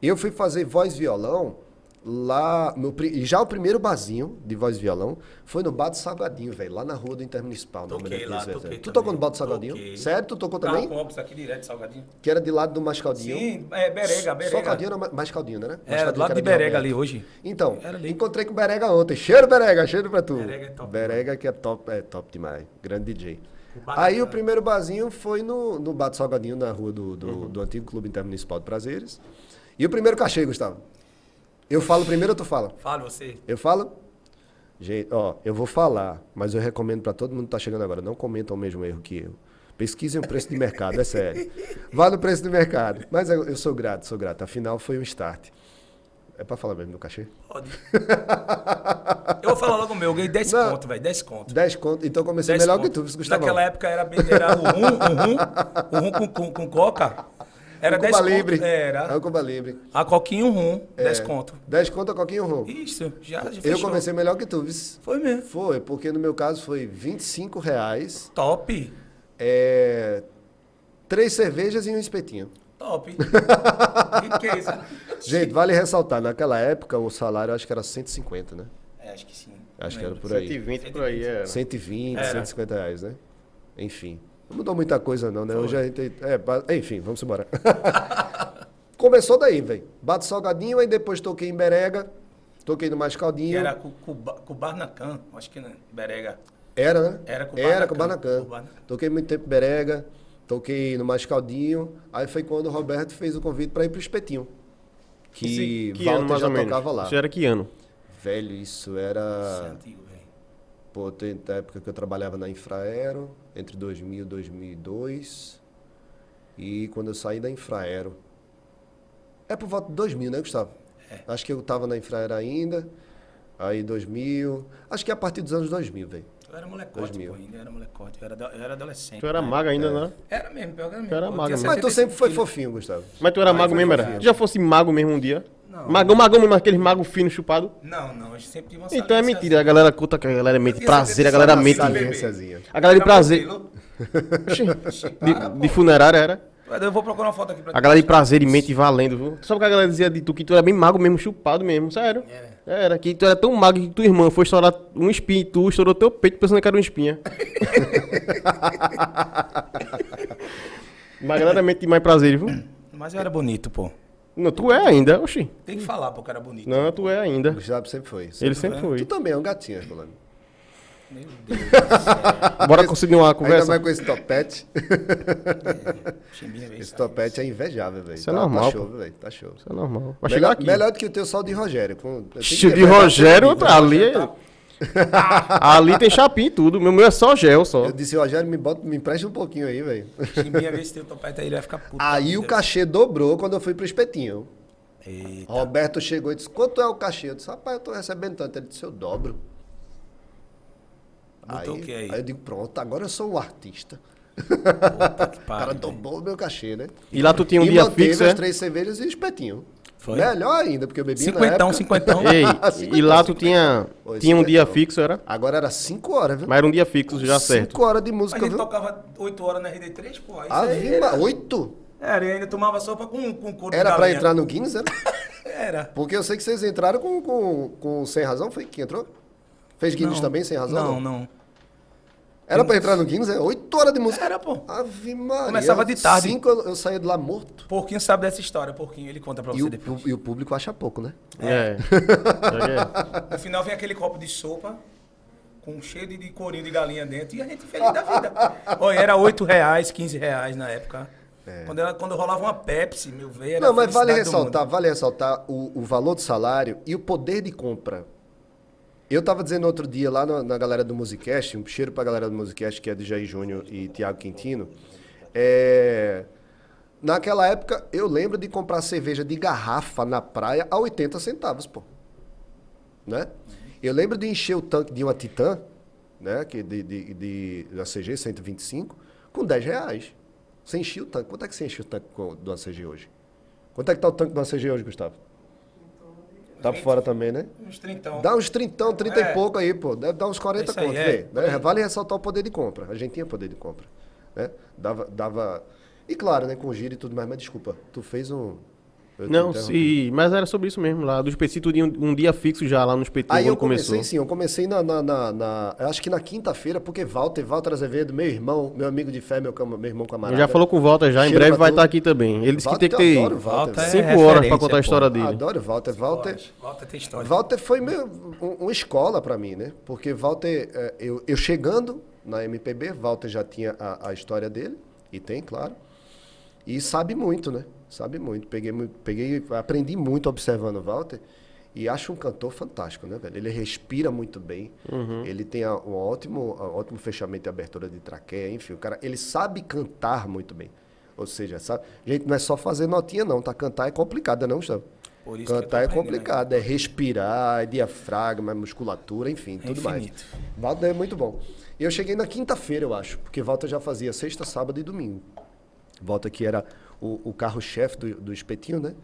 Eu fui fazer voz violão lá no pri- e já o primeiro barzinho de voz e violão foi no Bar do Salgadinho, velho, lá na rua do Intermunicipal. no Toquei lá, toquei Tu tocou no Bar do Salgadinho? Toquei. Sério? Tu tocou Tava também? com óculos aqui direto, salgadinho. Que era de lado do Mascaldinho. Sim, é Berega, Berega. Só Caldinho era mais Caldinho, né? Era, Mascaldinho do lado de era Berega ali hoje. Então, Era ali. encontrei com o Berega ontem. Cheiro, Berega, cheiro pra tu. Berega é top Berega que é top, é top demais. Grande DJ. O Aí da- o primeiro barzinho foi no, no Bar do Salgadinho, na rua do, do, Uhum. do antigo Clube Intermunicipal de Prazeres. E o primeiro cachê, Gustavo? Eu falo primeiro ou tu fala? Fala você. Eu falo? Gente, ó, eu vou falar, mas eu recomendo pra todo mundo que tá chegando agora, não comentam o mesmo erro que eu. Pesquisem o preço de mercado, é sério. Vá no preço de mercado. Mas eu, eu sou grato, sou grato. Afinal, foi um start. É pra falar mesmo do cachê? Pode. eu vou falar logo o meu, eu ganhei 10 Não. conto, velho, 10 conto. 10 conto. Então comecei 10 melhor conto. que tu, Gustavo. Naquela época era, bem- era o rum, o rum, o rum com, com, com coca. Era 10 Cuba conto. Libre. É Era. o Cuba Libre. A coquinha um rum, 10 conto. 10 conto a coquinho rum. Isso, já, já Eu comecei melhor que tu, vice. Foi mesmo. Foi, porque no meu caso foi 25 reais, Top. é, três cervejas e um espetinho. Top. <laughs> Riqueza. Gente, vale ressaltar, naquela época o salário acho que era 150, né? É, acho que sim. Acho que era por aí. 120 por aí, é. 120, Era. 150 reais, né? Enfim. Não mudou muita coisa, não, né? Hoje a gente. É, enfim, vamos embora. <laughs> Começou daí, velho. Bato salgadinho, aí depois toquei em Berega, toquei no Mais Que Caldinho. era com, com, Ba- com Barnacan, acho que não. Berega. Era, né? Era com o Era Banacan. Toquei muito tempo em Berega, toquei no Mais Caldinho. Aí foi quando o Roberto fez o convite pra ir pro Espetinho. Que, que ano Walter mais já ou menos? tocava lá. Isso era que ano? Velho, isso Isso é era. antigo. Pô, tem a época que eu trabalhava na Infraero, entre 2000 e 2002. E quando eu saí da Infraero. É por volta de 2000, né, Gustavo? É. Acho que eu tava na Infraero ainda. Aí 2000. Acho que é a partir dos anos 2000, velho. Eu era molecote, 2000. pô, ainda era molecote. Eu era, eu era adolescente. Tu era mago ainda, né? Era mesmo, pior que era mesmo. Tu era Eu mago mesmo. Mas tu 75 sempre foi fofinho, Gustavo. Mas tu era Aí mago mesmo, era? já fosse mago mesmo um dia? Não. Magão, magão mesmo, aquele mago fino chupado? Não, não, a gente sempre tive uma Então é mentira, a galera conta que a galera mente Tinha prazer, a galera só mente. A galera de prazer. <laughs> De, de funerária era. Eu vou procurar uma foto aqui pra A galera de prazer e mente valendo, viu? Tu Sabe o que a galera dizia de tu? Que tu era bem mago mesmo, chupado mesmo, sério. Era. Era, que tu era tão mago que tua irmã foi estourar um espinho e tu estourou teu peito pensando que era uma espinha. <laughs> Mas a galera mente mais prazer, viu? Mas eu era bonito, pô. Não, tu é ainda, oxi. Tem que falar, que era bonito. Não, tu é ainda. Gustavo sempre foi. Ele sempre Tu foi. também é um gatinho, Herculano. Meu Deus do céu. Bora continuar a Ainda conversa. mais com esse topete. Velho, Esse topete é invejável, velho. Isso é Tá- normal, Tá show, pô. velho. Tá show. Isso é normal. Vai chegar Melhor, aqui. melhor do que o teu sol de Rogério. Com, de Rogério, ter ali, Rogério <laughs> ali tem chapinha e tudo. Meu meu é só gel, só. Eu disse, Rogério, me, bota, me empresta um pouquinho aí, velho. Chimbinha, vê se tem o topete aí, ele vai ficar puto. Aí o cachê dobrou quando eu fui pro espetinho. Eita. Roberto chegou e disse, quanto é o cachê? Eu disse, rapaz, eu tô recebendo tanto. Ele disse, eu dobro. Botou aí, o quê aí? aí eu digo, pronto, agora eu sou o artista. Que <laughs> O cara dobrou o meu cachê, né? E lá tu tinha um e dia fixo, as é? três cervejas e o espetinho. Foi? Melhor ainda, porque eu bebi na Cinquentão, época. cinquentão. <laughs> Ei, Cinquentão, <laughs> e lá tu tinha, Oi, tinha um dia fixo, era? Agora era cinco horas, viu? Mas era um dia fixo já certo. Cinco horas de Mas música, ele viu? tocava 8 horas na RD3, pô. Isso aí Ma- era... Oito? Era, e ainda tomava sopa com, com couro de Era pra entrar no Guinness, era? <laughs> Era. Porque eu sei que vocês entraram com, com, com sem razão, foi que entrou? Fez Guinness Não. também, sem razão? Não, não. Era pra entrar no Guinness, é? Oito horas de música. Era, pô. Ave Maria. Começava de tarde. Cinco eu, eu saía de lá morto. Porquinho sabe dessa história, Porquinho. Ele conta pra E você o, depois. e o público acha pouco, né? É. é. No final vem aquele copo de sopa com cheio de, de corinho de galinha dentro e a gente feliz da vida. <laughs> Olha, era 8 reais, 15 reais na época. Quando, era, quando rolava uma Pepsi, meu velho, era Não, mas vale ressaltar, vale ressaltar o, o valor do salário e o poder de compra. Eu tava dizendo outro dia lá na, na galera do Musicast, um cheiro pra galera do Musicast, que é de Jair Júnior e Tiago Quintino. É, naquela época, eu lembro de comprar cerveja de garrafa na praia a 80 centavos, pô. Né? Eu lembro de encher o tanque de uma Titan, né? Que de, de, de, da CG 125, com 10 reais. Você enchia o tanque. Quanto é que você enche o tanque do ACG hoje? Quanto é que tá o tanque do ACG hoje, Gustavo? Tá por fora também, né? Uns trintão. Dá uns 30, 30 É. e pouco aí, pô. Deve dar uns 40 Isso aí, conto. é. vê, né? Vale ressaltar o poder de compra. A gente tinha poder de compra. né? Dava, dava... E claro, né, com giro e tudo mais, mas desculpa, tu fez um... eu Não, sim, mas era sobre isso mesmo, lá do espetinho, tu tinha um, um dia fixo já lá no espetinho Aí eu comecei, começou. sim, eu comecei na, na, na- na- eu acho que na quinta-feira, porque Walter, Walter Azevedo, meu irmão, meu amigo de fé, meu, meu irmão camarada. Já falou com o Walter já, em breve vai estar aqui também. Ele disse que tem Walter, que ter eu adoro Walter. Walter é cinco horas pra referência, contar a pô. história dele. Adoro Walter. Walter, Walter tem história. Walter foi meu, um, uma escola para mim, né? Porque Walter, eh, eu, eu chegando na MPB, Walter já tinha a, a história dele, e tem, claro. E sabe muito, né? Sabe muito. Peguei, muito- peguei, aprendi muito observando o Walter. E acho um cantor fantástico, né, velho? Ele respira muito bem. Ele tem um ótimo, um ótimo fechamento e abertura de traqueia, enfim. O cara, ele sabe cantar muito bem. Ou seja, sabe? Gente, não é só fazer notinha, não, tá? Cantar é complicado, não, Gustavo? Por isso que eu tô Cantar é complicado, é respirar, é diafragma, é musculatura, enfim, É tudo mais. infinito. Walter é muito bom. E eu cheguei na quinta-feira, eu acho, porque Walter já fazia sexta, sábado e domingo. Walter que era o, o carro-chefe do, do espetinho, né?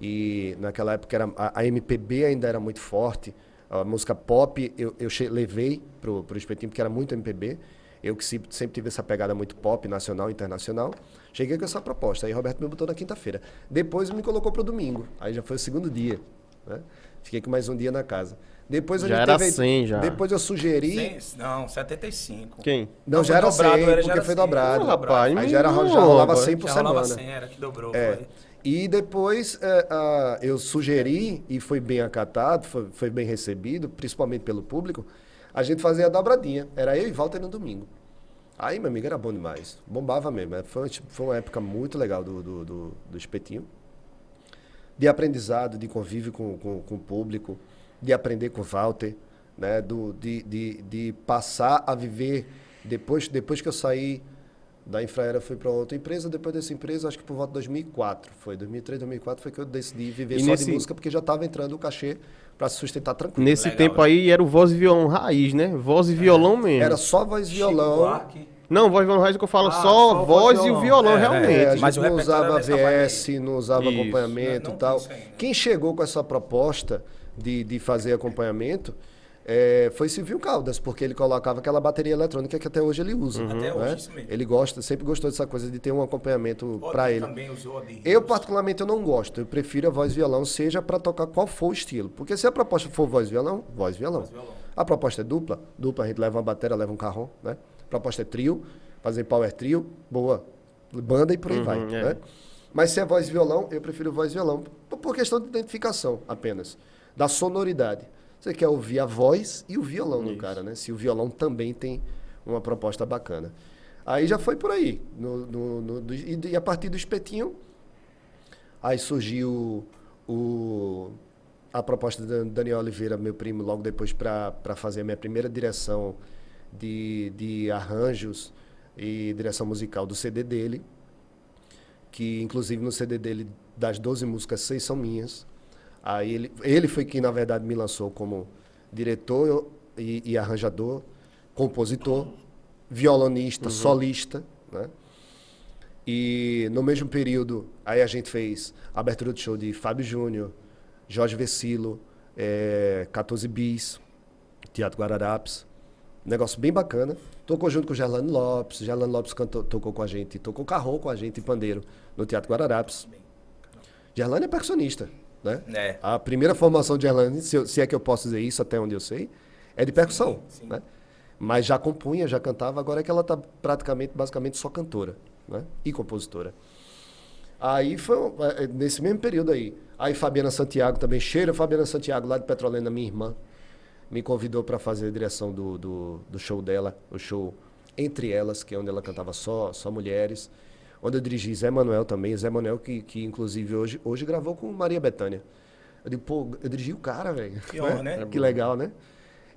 E naquela época era, a, a MPB ainda era muito forte. A música pop eu, eu levei pro, pro espetinho, porque era muito MPB. Eu que sempre, sempre tive essa pegada muito pop, nacional, internacional. Cheguei com essa proposta. Aí Roberto me botou na quinta-feira. Depois me colocou pro domingo. Aí já foi o segundo dia. Né? Fiquei com mais um dia na casa. Depois a Já era teve- 100 já. Depois eu sugeri. Cem- Não, 75. Quem? Não, Não, já era dobrado, 100, era- já porque era foi 100. dobrado. Rapaz, Aí já, era, já rolava rapaz. 100 por Já rolava semana. 100, era que dobrou. É. Foi. E depois é, ah, eu sugeri, e foi bem acatado, foi, foi bem recebido, principalmente pelo público, a gente fazia a dobradinha. Era eu e Walter no domingo. Aí, meu amigo, era bom demais. Bombava mesmo. É, Foi, tipo, foi uma época muito legal do, do, do, do espetinho. De aprendizado, de convívio com, com, com o público, de aprender com o Walter, né? Do, de, de, de passar a viver. Depois, depois que eu saí da Infraera, fui para outra empresa. Depois dessa empresa, acho que por volta de 2004. Foi 2003, 2004 foi que eu decidi viver E só nesse- de música, porque já estava entrando o cachê para se sustentar tranquilo. Nesse Legal, tempo né? aí era o voz e violão raiz, né? Voz e violão mesmo. Era só voz e violão. Não, voz e violão raiz é que eu falo Ah, só, só voz voz e o violão. violão, É, realmente. É, a gente Mas não repertório usava VS, não usava Isso. acompanhamento e tal. ainda. Quem chegou com essa proposta de, de fazer acompanhamento é, foi Silvio Caldas, porque ele colocava aquela bateria eletrônica que até hoje ele usa. Até né? hoje, isso mesmo. Ele gosta, sempre gostou dessa coisa de ter um acompanhamento para ele. também usou. Eu, particularmente, eu não gosto. Eu prefiro a voz violão, seja para tocar qual for o estilo. Porque se a proposta for voz violão, voz violão. A proposta é dupla, dupla, a gente leva uma bateria, leva um carrão, né? A proposta é trio, fazer power trio, boa. Banda e por aí vai, é. né? Mas se é voz violão, eu prefiro voz violão. Por questão de identificação apenas. Da sonoridade. Você quer ouvir a voz e o violão do cara, né? Se o violão também tem uma proposta bacana. Aí já foi por aí. No, no- no- e, e a partir do espetinho, aí surgiu o, a proposta do Daniel Oliveira, meu primo, logo depois para fazer a minha primeira direção de, de arranjos e direção musical do CD dele. Que, inclusive, no CD dele, das 12 músicas, seis são minhas. Aí ele, ele foi quem, na verdade, me lançou como diretor e, e arranjador, compositor, violonista, solista, né? E no mesmo período, aí a gente fez a abertura do show de Fábio Júnior, Jorge Vecilo, eh, 14 Bis, Teatro Guararapes. Um negócio bem bacana. Tocou junto com o Gerlane Lopes. Gerlane Lopes cantou, tocou com a gente, tocou carrom com a gente em pandeiro no Teatro Guararapes. Gerlane é percussionista, né? É. A primeira formação de Gerlane, se, eu- se é que eu posso dizer isso até onde eu sei, é de percussão, né? Mas já compunha, já cantava, agora é que ela está praticamente, basicamente, só cantora, né? E compositora. Aí foi é, é, nesse mesmo período aí. Aí Fabiana Santiago também, cheira Fabiana Santiago, lá de Petrolina, minha irmã, me convidou para fazer a direção do, do, do show dela, o show Entre Elas, que é onde ela cantava só, só mulheres. Onde eu dirigi Zé Manuel também, Zé Manuel que, que inclusive hoje, hoje gravou com Maria Bethânia. Eu digo, pô, eu dirigi o cara, velho. Que honra, né? <laughs> Que legal, né?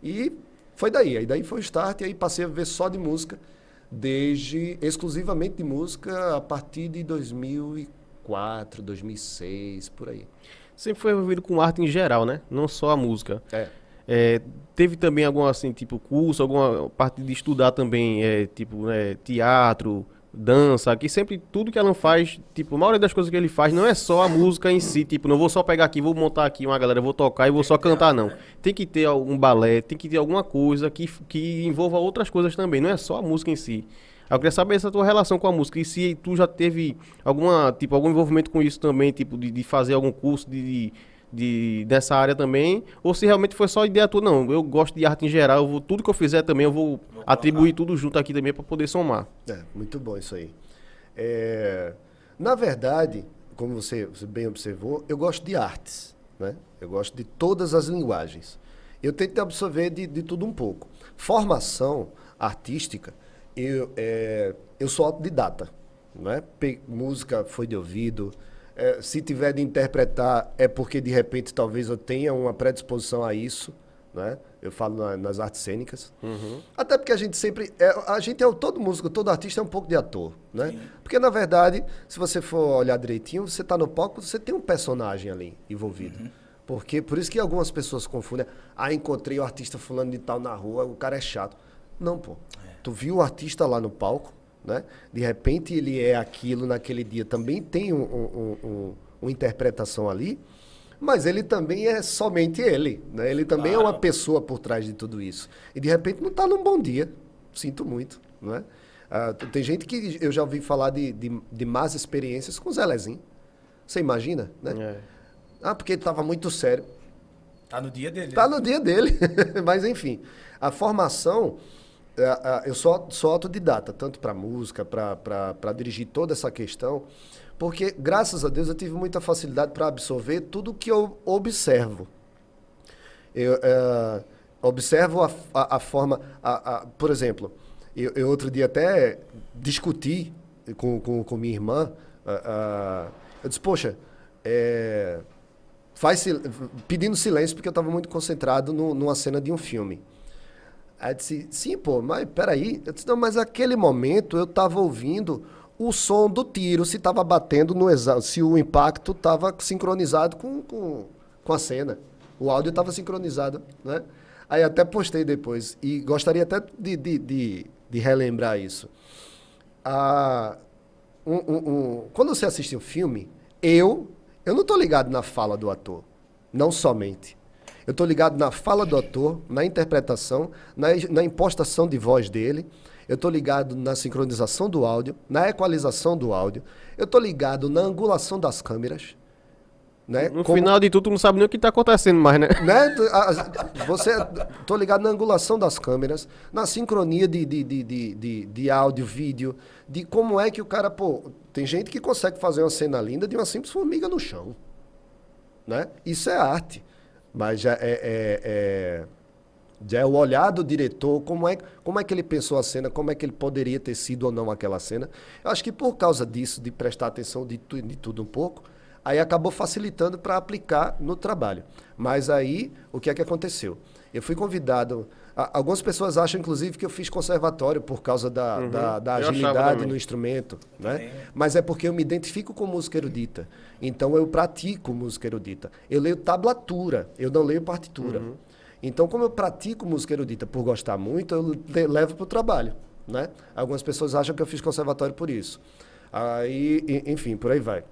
E foi daí. Aí daí foi o start, e aí passei a viver só de música, desde exclusivamente de música a partir de 2004, 2006, por aí. Sempre foi envolvido com arte em geral, né? Não só a música. É. É, teve também algum assim, tipo, curso, alguma parte de estudar também, é, tipo, né, teatro, dança, que sempre tudo que ela faz, tipo, a maioria das coisas que ele faz não é só a música em si, tipo, não vou só pegar aqui, vou montar aqui uma galera, vou tocar e vou só cantar, não. Tem que ter algum balé, tem que ter alguma coisa que, que envolva outras coisas também, não é só a música em si. Eu queria saber essa tua relação com a música e se tu já teve alguma, tipo, algum envolvimento com isso também, tipo, de, de fazer algum curso de, de, de- dessa área também, ou se realmente foi só ideia tua, não, eu gosto de arte em geral, eu vou, tudo que eu fizer também, eu vou atribuir tudo junto aqui também para poder somar. É, muito bom isso aí. É, na verdade, como você, você bem observou, eu gosto de artes, né? Eu gosto de todas as linguagens. Eu tento absorver de, de tudo um pouco. Formação artística, eu, é, eu sou autodidata, né? Pe- música foi de ouvido. É, se tiver de interpretar, é porque de repente talvez eu tenha uma predisposição a isso, né? Eu falo na- nas artes cênicas. Até porque a gente sempre. É, a gente é todo músico, todo artista é um pouco de ator, né? Porque, na verdade, se você for olhar direitinho, você está no palco, você tem um personagem ali envolvido. Porque, por isso que algumas pessoas confundem. Ah, encontrei o artista fulano de tal na rua, o cara é chato. Não, pô. Tu viu o artista lá no palco, né? De repente ele é aquilo naquele dia. Também tem um- um- um- um- uma interpretação ali. Mas ele também é somente ele, né? Ele também é uma pessoa por trás de tudo isso. E de repente não está num bom dia. Sinto muito, não é? Ah, tem gente que eu já ouvi falar de, de, de más experiências com o Zelezinho. Você imagina, né? É. Ah, porque ele estava muito sério. Tá no dia dele. Tá no dia dele. <laughs> Mas enfim, a formação, eu sou, sou autodidata, tanto para música, para dirigir toda essa questão, porque graças a Deus eu tive muita facilidade para absorver tudo que eu observo. Eu é, observo a, a, a forma, a, por exemplo, eu, eu outro dia até discuti com, com, com minha irmã, eu disse, poxa, é, faz pedindo silêncio porque eu estava muito concentrado no- numa cena de um filme. Aí disse, sim, pô, mas peraí. Eu disse, não, mas naquele momento eu estava ouvindo o som do tiro, se estava batendo no exa se o impacto estava sincronizado com, com, com a cena. O áudio estava sincronizado, né? Aí até postei depois. E gostaria até de, de, de, de relembrar isso. Ah, um- um- um- quando você assiste um filme, eu, eu não estou ligado na fala do ator. Não somente. Eu estou ligado na fala do ator, na interpretação, na, na impostação de voz dele. Eu estou ligado na sincronização do áudio, na equalização do áudio. Eu estou ligado na angulação das câmeras. Né? No Como- final de tudo, tu não sabe nem o que tá acontecendo mais, né? né? Você, tô ligado na angulação das câmeras, na sincronia de, de, de, de, de, de áudio, vídeo, de como é que o cara, pô, tem gente que consegue fazer uma cena linda de uma simples formiga no chão, né? Isso é arte, mas já é, é- é- já é o olhar do diretor, como é, como é que ele pensou a cena, como é que ele poderia ter sido ou não aquela cena. Eu acho que por causa disso, de prestar atenção de, tu- de tudo um pouco, aí acabou facilitando para aplicar no trabalho. Mas aí, o que é que aconteceu? Eu fui convidado. a- algumas pessoas acham, inclusive, que eu fiz conservatório por causa da, da, da achava agilidade no instrumento, né? Mas é porque eu me identifico com música erudita. Então eu pratico música erudita. Eu leio tablatura, eu não leio partitura. Então, como eu pratico música erudita por gostar muito, eu le- levo para o trabalho, né? Algumas pessoas acham que eu fiz conservatório por isso. Aí, e- enfim, por aí vai.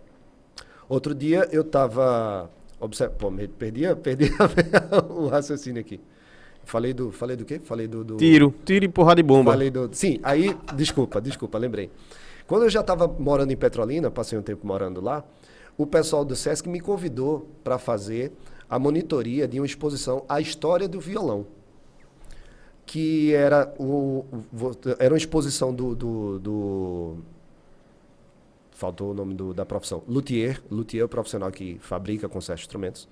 Outro dia eu estava Pô, me- perdi, <laughs> perdi a- <laughs> o raciocínio aqui. Falei do, falei do quê? Falei do, do... Tiro, tiro e porrada de bomba. Falei do... Sim, aí, desculpa, desculpa, lembrei. Quando eu já estava morando em Petrolina, passei um tempo morando lá, o pessoal do SESC me convidou para fazer a monitoria de uma exposição A História do Violão. Que era, o, o- era uma exposição do, do, do- Faltou o nome do- da profissão. Luthier. Luthier é o profissional que fabrica, conserta instrumentos.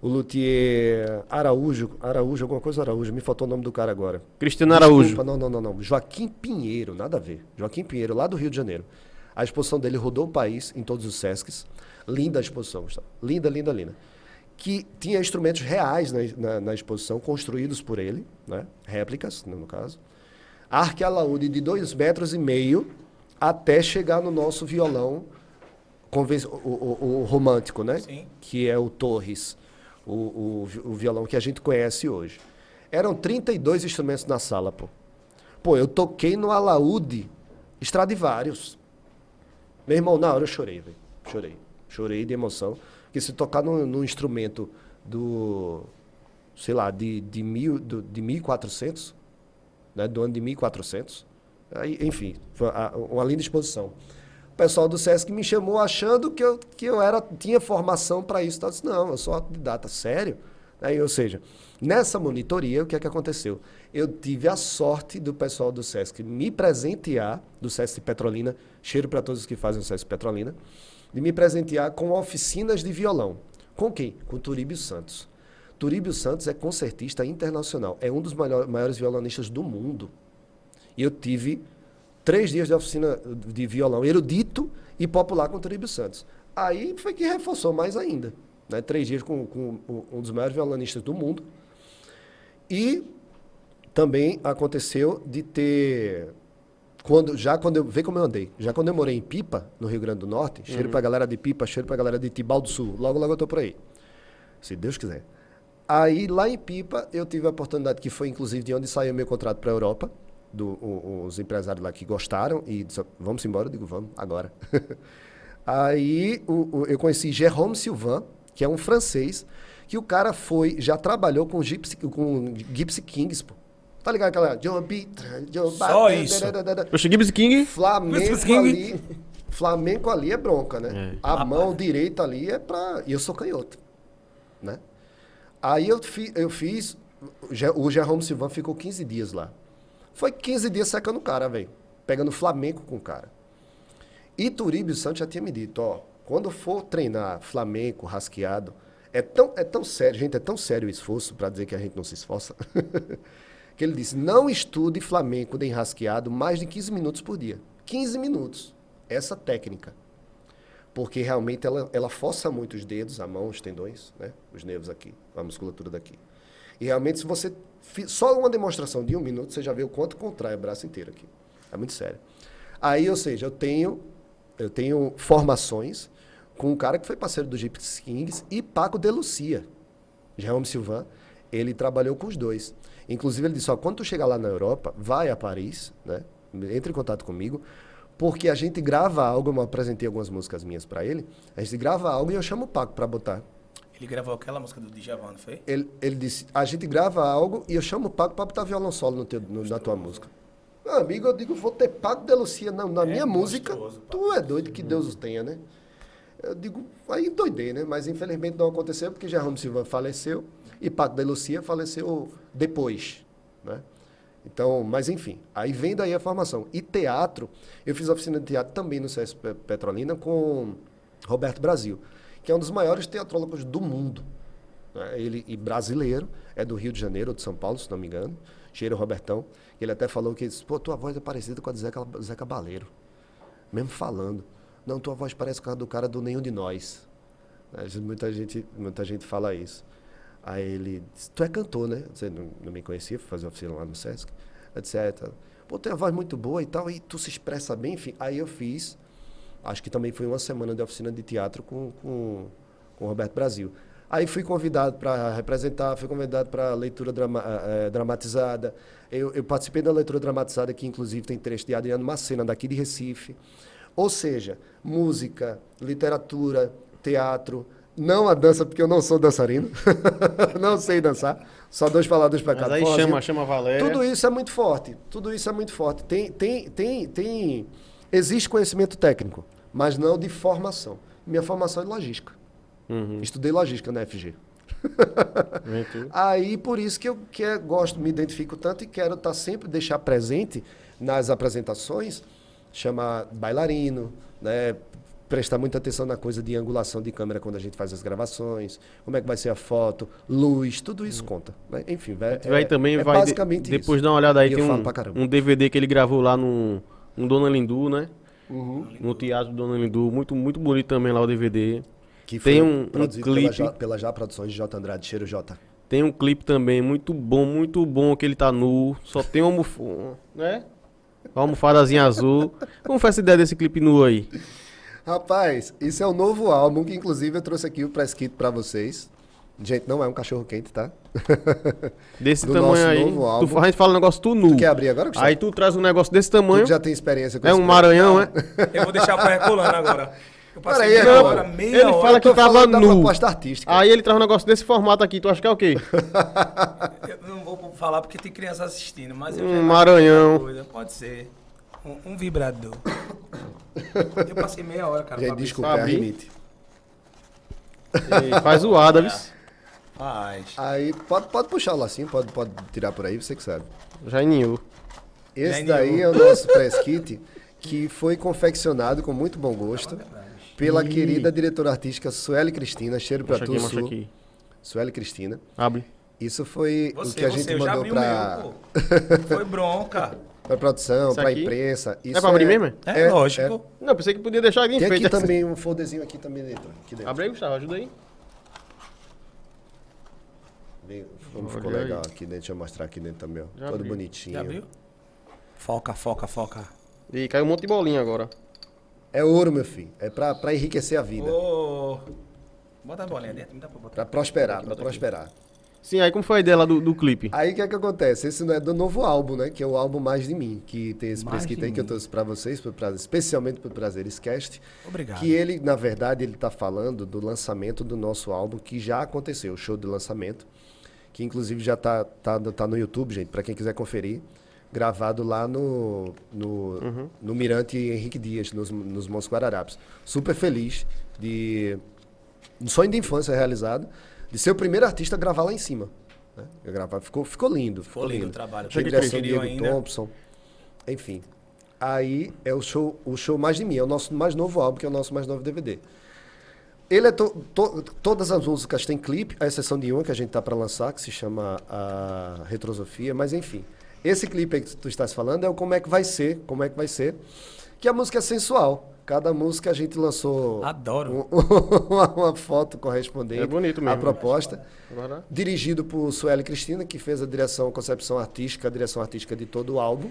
O luthier Araújo, Araújo, alguma coisa Araújo, me faltou o nome do cara agora. Cristiano Araújo. Desculpa, não, não, não, não. Joaquim Pinheiro, nada a ver. Joaquim Pinheiro, lá do Rio de Janeiro. A exposição dele rodou o país, em todos os Sescs. Linda a exposição, Gustavo. Linda, linda, linda. Que tinha instrumentos reais na, na- na exposição, construídos por ele, né? réplicas, no caso. Arque alaúde de dois metros e meio até chegar no nosso violão o, o- o romântico, né? Sim. Que é o Torres, o, o, o violão que a gente conhece hoje. Eram 32 instrumentos na sala, pô. Pô, eu toquei no alaúde Stradivarius. Meu irmão, na hora eu chorei, velho. Chorei. Chorei de emoção. Porque se tocar num, num instrumento do, sei lá, de, de, mil, do, de 1400, né? do ano de 1400, Aí, enfim, foi a- uma linda exposição. Pessoal do Sesc me chamou achando que eu, que eu era, tinha formação para isso. Eu disse, não, eu sou autodidata, sério? Aí, ou seja, nessa monitoria, o que é que aconteceu? Eu tive a sorte do pessoal do Sesc me presentear, do Sesc Petrolina, cheiro para todos os que fazem o Sesc Petrolina, de me presentear com oficinas de violão. Com quem? Com Turíbio Santos. Turíbio Santos é concertista internacional, é um dos maior- maiores violonistas do mundo. E eu tive três dias de oficina de violão erudito e popular com o Turíbio Santos. Aí foi que reforçou mais ainda. Né? Três dias com, com um dos maiores violonistas do mundo. E também aconteceu de ter. Quando, já quando eu. Vê como eu andei. Já quando eu morei em Pipa, no Rio Grande do Norte, cheiro pra galera de Pipa, cheiro pra galera de Tibau do Sul. Logo, logo eu tô por aí. Se Deus quiser. Aí, lá em Pipa, eu tive a oportunidade, que foi inclusive de onde saiu meu contrato para a Europa. Do, o- os empresários lá que gostaram e disseram, vamos embora? Eu digo, vamos, agora. <laughs> Aí o- o- eu conheci Jérôme Sylvain, que é um francês, que o cara foi, já trabalhou com Gypsy, com Gypsy Kings, pô. Tá ligado aquela... Só isso. Oxe, Gibbs King. Flamengo Gypsy King. ali... Flamengo ali é bronca, né? É. A mão direita ali é pra... E eu sou canhoto, né? Aí eu, fi- eu fiz... O Jerome Silvan ficou 15 dias lá. Foi 15 dias secando o cara, velho. Pegando Flamengo com o cara. E Turíbio Santos já tinha me dito, ó, quando for treinar Flamengo, rasqueado, é tão, é tão sério, gente, é tão sério o esforço para dizer que a gente não se esforça, <laughs> que ele disse, não estude Flamengo nem rasqueado mais de 15 minutos por dia. 15 minutos. Essa técnica. Porque realmente ela, ela força muito os dedos, a mão, os tendões, né? os nervos aqui, a musculatura daqui. E realmente, se você. Só uma demonstração de um minuto, você já vê o quanto contrai o braço inteiro aqui. É muito sério. Aí, ou seja, eu tenho, eu tenho formações com um cara que foi parceiro do Gypsy Kings e Paco de Lucia. Jérôme Silvan, ele trabalhou com os dois. Inclusive, ele disse: ó, quando tu chegar lá na Europa, vai a Paris, né? entre em contato comigo, porque a gente grava algo. Eu apresentei algumas músicas minhas para ele. A gente grava algo e eu chamo o Paco para botar. Ele gravou aquela música do Djavan, não foi? Ele, ele disse: a gente grava algo e eu chamo o Paco para botar violão solo no teu, no- na tua música. Meu amigo, eu digo: vou ter Paco de Lucia na, na minha música. Tu é doido que Deus os tenha, né? Eu digo, aí doidei, né? Mas infelizmente não aconteceu porque Jerome Silva faleceu e Paco de Lucia faleceu depois, né? Então, mas enfim, aí vem daí a formação. E teatro, eu fiz oficina de teatro também no CS Pe- Petrolina com Roberto Brasil, que é um dos maiores teatrólogos do mundo. né? Ele e brasileiro, é do Rio de Janeiro ou de São Paulo, se não me engano. Cheiro Robertão. Ele até falou que, disse, pô, tua voz é parecida com a de Zé, Cab- Zé Cabaleiro. Mesmo falando. Não, tua voz parece com a do cara do Nenhum de Nós. Muita gente, muita gente fala isso. Aí ele disse, tu é cantor, né? Você não, não me conhecia, fui fazer oficina lá no Sesc, etc. Pô, tem uma voz muito boa e tal, e tu se expressa bem, enfim. Aí eu fiz, acho que também foi uma semana de oficina de teatro com, com, com o Roberto Brasil. Aí fui convidado para representar, fui convidado para leitura drama, eh, dramatizada. Eu, eu participei da leitura dramatizada, que inclusive tem trecho de Adriano Macena, daqui de Recife. Ou seja, música, literatura, teatro, não a dança, porque eu não sou dançarino, <laughs> não sei dançar, só dois palavras para Mas cada aí forrozinho. chama, chama a Valéria. Tudo isso é muito forte. Tudo isso é muito forte. Tem, tem, tem, tem. Existe conhecimento técnico, mas não de formação. Minha formação é de logística. Uhum. Estudei logística na FG. <laughs> Aí por isso que eu que eu gosto, me identifico tanto e quero estar sempre deixar presente nas apresentações, chamar bailarino, né? Prestar muita atenção na coisa de angulação de câmera quando a gente faz as gravações, como é que vai ser a foto, luz, tudo isso conta. né? Enfim, vai, Vai também, é vai de- basicamente depois isso. dá uma olhada aí, E tem um, um DVD que ele gravou lá no, no Dona Lindu, né? Uhum. No Teatro Dona Lindu, muito, muito bonito também lá o DVD. Que Tem um- um pela clipe. Já, pela Já Produções de J. Andrade, Cheiro J. Tem um clipe também muito bom, muito bom, que ele tá nu, só tem uma almofada, né? Uma almofadazinha azul. Como foi essa ideia desse clipe nu aí? Rapaz, isso é o novo álbum que inclusive eu trouxe aqui o press kit pra vocês. Gente, não é um cachorro quente, tá? <laughs> Desse Do tamanho aí. novo álbum. Tu, a gente fala um negócio tu nu. Tu quer abrir agora, Gustavo? Aí tu traz um negócio desse Tu tamanho. que já tem experiência com É um maranhão, é? <laughs> Eu vou deixar o pé agora. Eu passei Peraí, meia hora, meia ele hora. fala que tava nu. proposta artística. Aí ele traz um negócio desse formato aqui, tu acha que é o quê? <laughs> Eu não vou falar porque tem criança assistindo, mas eu Um Maranhão. Pode ser. Um, um vibrador. Eu passei meia hora, cara. Gente, desculpa, é a abrir. rinite. E faz o Adams. Faz. Aí, pode, pode puxar o lacinho, pode, pode tirar por aí, você que sabe. Já inhou. Esse daí é o nosso press kit, que foi confeccionado com muito bom gosto pela Ih. querida diretora artística Sueli Cristina. Cheiro pra tu, aqui. Sueli Cristina. Abre. Isso foi o Você, que a gente você, mandou o pra, meu. <laughs> Foi bronca. pra produção, Isso pra aqui? imprensa. Isso pra abrir mesmo, é? É, É, lógico. Não, pensei que podia deixar alguém Tem aqui feito. também um folderzinho aqui também dentro. Aqui dentro. Abre aí, Gustavo, ajuda aí. Bem, como ficou Olha aí. legal aqui dentro. Deixa eu mostrar aqui dentro também, ó. Já Todo abri. bonitinho. Já abriu? Foca, foca, foca. E caiu um monte de bolinha agora. É ouro, meu filho. É pra, pra enriquecer a vida. Ô. Bota a bolinha dentro, não dá pra botar. Pra prosperar, pra prosperar. Sim, aí como foi a ideia lá do, do clipe? Aí o que é que acontece? Esse não é do novo álbum, né? Que é o álbum Mais de Mim, que tem esse Mais de aí que eu trouxe pra vocês, pro prazer, especialmente pro Prazeres Cast. Obrigado. Que ele, na verdade, ele tá falando do lançamento do nosso álbum, que já aconteceu, o show de lançamento, que inclusive já tá, tá, no- tá no YouTube, gente, pra quem quiser conferir. Gravado lá no, no, no Mirante Henrique Dias, nos, nos Montes Guararapes. Super feliz de um sonho de infância realizado, de ser o primeiro artista a gravar lá em cima. Né? Eu gravar, ficou, ficou lindo. Ficou, lindo lindo. o trabalho. Você direção Diego ainda? Thompson. Enfim. Aí é o show, o show mais de mim, é o nosso mais novo álbum, que é o nosso mais novo DVD. Ele é to- to- todas as músicas têm clipe, à exceção de uma que a gente tá para lançar, que se chama a Retrosofia, mas enfim. Esse clipe aí que tu estás falando é o como é que vai ser, como é que vai ser, que a música é sensual. Cada música a gente lançou Adoro. um- <laughs> uma, uma foto correspondente É bonito à mesmo. proposta. Agora. Dirigido por Sueli Cristina, que fez a direção, a concepção artística, a direção artística de todo o álbum.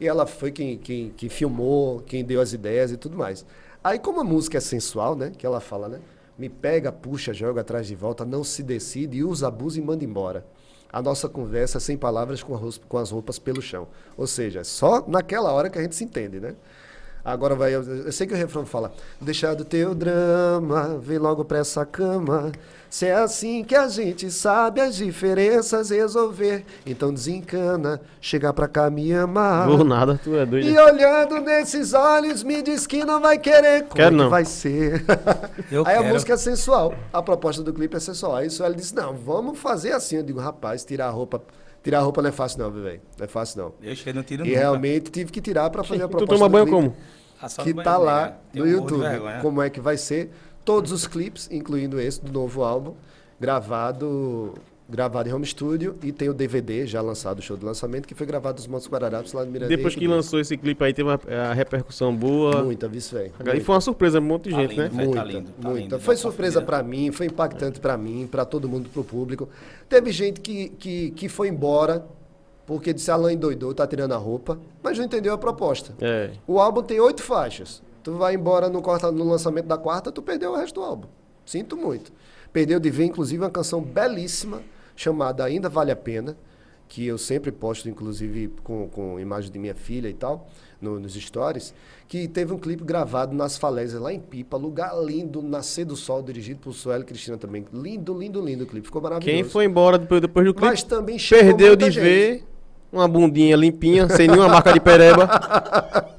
E ela foi quem, quem, quem filmou, quem deu as ideias e tudo mais. Aí, como a música é sensual, né? Que ela fala, né? Me pega, puxa, joga atrás de volta, não se decide, usa, abusa e manda embora. A nossa conversa é sem palavras com, com as roupas pelo chão. Ou seja, só naquela hora que a gente se entende, né? Agora vai, eu, eu sei que o refrão fala: Deixa do teu drama, vem logo pra essa cama. Se é assim que a gente sabe as diferenças resolver, então desencana, chegar pra cá me amar. Vou nada, tu é doido. E olhando nesses olhos, me diz que não vai querer. Como Quero é que não. vai ser? <laughs> Eu Aí a quero. música é sensual. A proposta do clipe é sensual. Aí o ela disse: Não, vamos fazer assim. Eu digo: Rapaz, tirar a roupa. Tirar a roupa não é fácil, não, velho? Não é fácil, não. Eu cheguei no tiro E nunca. realmente tive que tirar pra fazer a <laughs> Tu proposta. toma do banho clipe como? Ah, que tá lá né? no um YouTube. vergonha. Como é que vai ser? Todos os clipes, incluindo esse do novo álbum, gravado, gravado em home studio e tem o DVD já lançado, o show de lançamento, que foi gravado nos Montes Guararapes lá no Miranda. Depois que lançou esse clipe aí, teve uma, a repercussão boa. Muita, vice velho. E foi uma surpresa pra um monte de Tá gente, lindo, né? velho. Muita, tá lindo, tá muita. lindo. Foi surpresa pra pra mim, foi impactante pra mim, pra todo mundo, pro público. Teve gente que, que, que foi embora porque disse Alan endoidou, tá tirando a roupa, mas não entendeu a proposta. É. O álbum tem oito faixas. Tu vai embora no, quarta, no lançamento da quarta, tu perdeu o resto do álbum. Sinto muito. Perdeu de ver, inclusive, uma canção belíssima chamada Ainda Vale a Pena, que eu sempre posto, inclusive, com, com imagem de minha filha e tal, no- nos stories, que teve um clipe gravado nas falésias lá em Pipa, lugar lindo, Nascer do Sol, dirigido por Sueli Cristina também. Lindo, lindo, lindo o clipe. Ficou maravilhoso. Quem foi embora depois, depois do clipe Mas também chegou perdeu de gente. ver uma bundinha limpinha, sem nenhuma marca de pereba.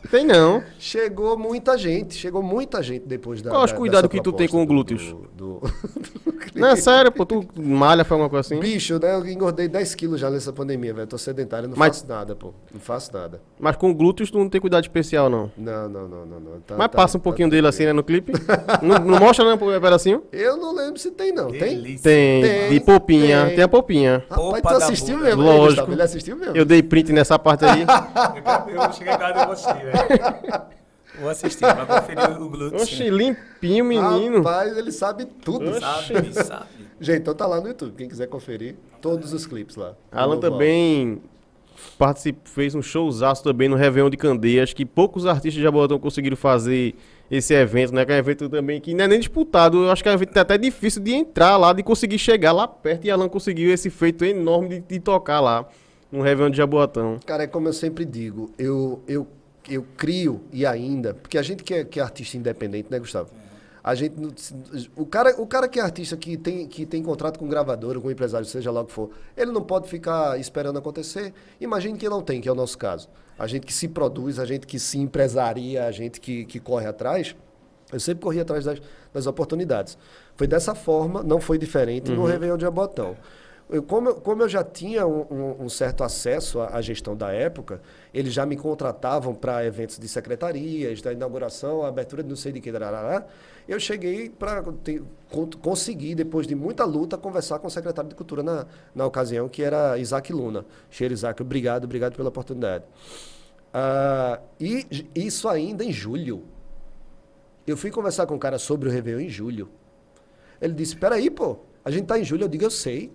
Tem não. Chegou muita gente, chegou muita gente depois da. Qual os da- cuidados que tu tem com proposta glúteos? Do, do-. <laughs> Não, é sério, pô, tu malha, foi alguma coisa assim? Bicho, né? Eu engordei 10 quilos já nessa pandemia, velho. Tô sedentário, não Mas- faço nada, pô. Não faço nada. Mas com glúteos tu não tem cuidado especial, não. Não, não, não, não. não. Tá- Mas tá- passa um tá pouquinho dele assim, né, no clipe. <laughs> não, não mostra não, um pedacinho? Eu não lembro se tem, não. Tem? Tem, Tem, de popinha, tem. tem, a popinha. Rapaz, Opa tu assistiu mesmo, né, Lógico. Gustavo? Ele assistiu mesmo. Eu dei print nessa parte aí. Eu cheguei em casa e vou assistir, velho. Vou assistir pra conferir o glúteo. Oxe, limpinho, menino. Rapaz, ele sabe tudo. Oxe. Sabe, sabe. Gente, então tá lá no YouTube. Quem quiser conferir, todos os clipes lá. Alan também participou, fez um showzaço também no Réveillon de Candeias, que poucos artistas de Jabotão conseguiram fazer esse evento, né? Que é um evento também que não é nem disputado. Eu acho que é um evento até difícil de entrar lá, de conseguir chegar lá perto. E Alan conseguiu esse feito enorme de, de tocar lá no Réveillon de Jaboatão. Cara, é como eu sempre digo, eu, eu, eu crio e ainda, porque a gente que é, que é artista independente, né, Gustavo? A gente, o, cara, o cara que é artista, que tem, que tem contrato com gravadora, com empresário, seja lá o que for, ele não pode ficar esperando acontecer. Imagine que não tem, que é o nosso caso. A gente que se produz, a gente que se empresaria, a gente que, que corre atrás. Eu sempre corri atrás das, das oportunidades. Foi dessa forma, não foi diferente no Réveillon de Jabotão. Eu, como, como eu já tinha um, um- um certo acesso à, à gestão da época, eles já me contratavam para eventos de secretarias, da inauguração, abertura de não sei de que, darará. eu cheguei para conseguir, depois de muita luta, conversar com o secretário de Cultura na, na ocasião, que era Isaac Luna. Cheiro, Isaac, obrigado, obrigado pela oportunidade. Ah, e isso ainda em julho. Eu fui conversar com o cara sobre o Réveillon em julho. Ele disse: Peraí, pô, a gente tá em julho. Eu digo: Eu sei,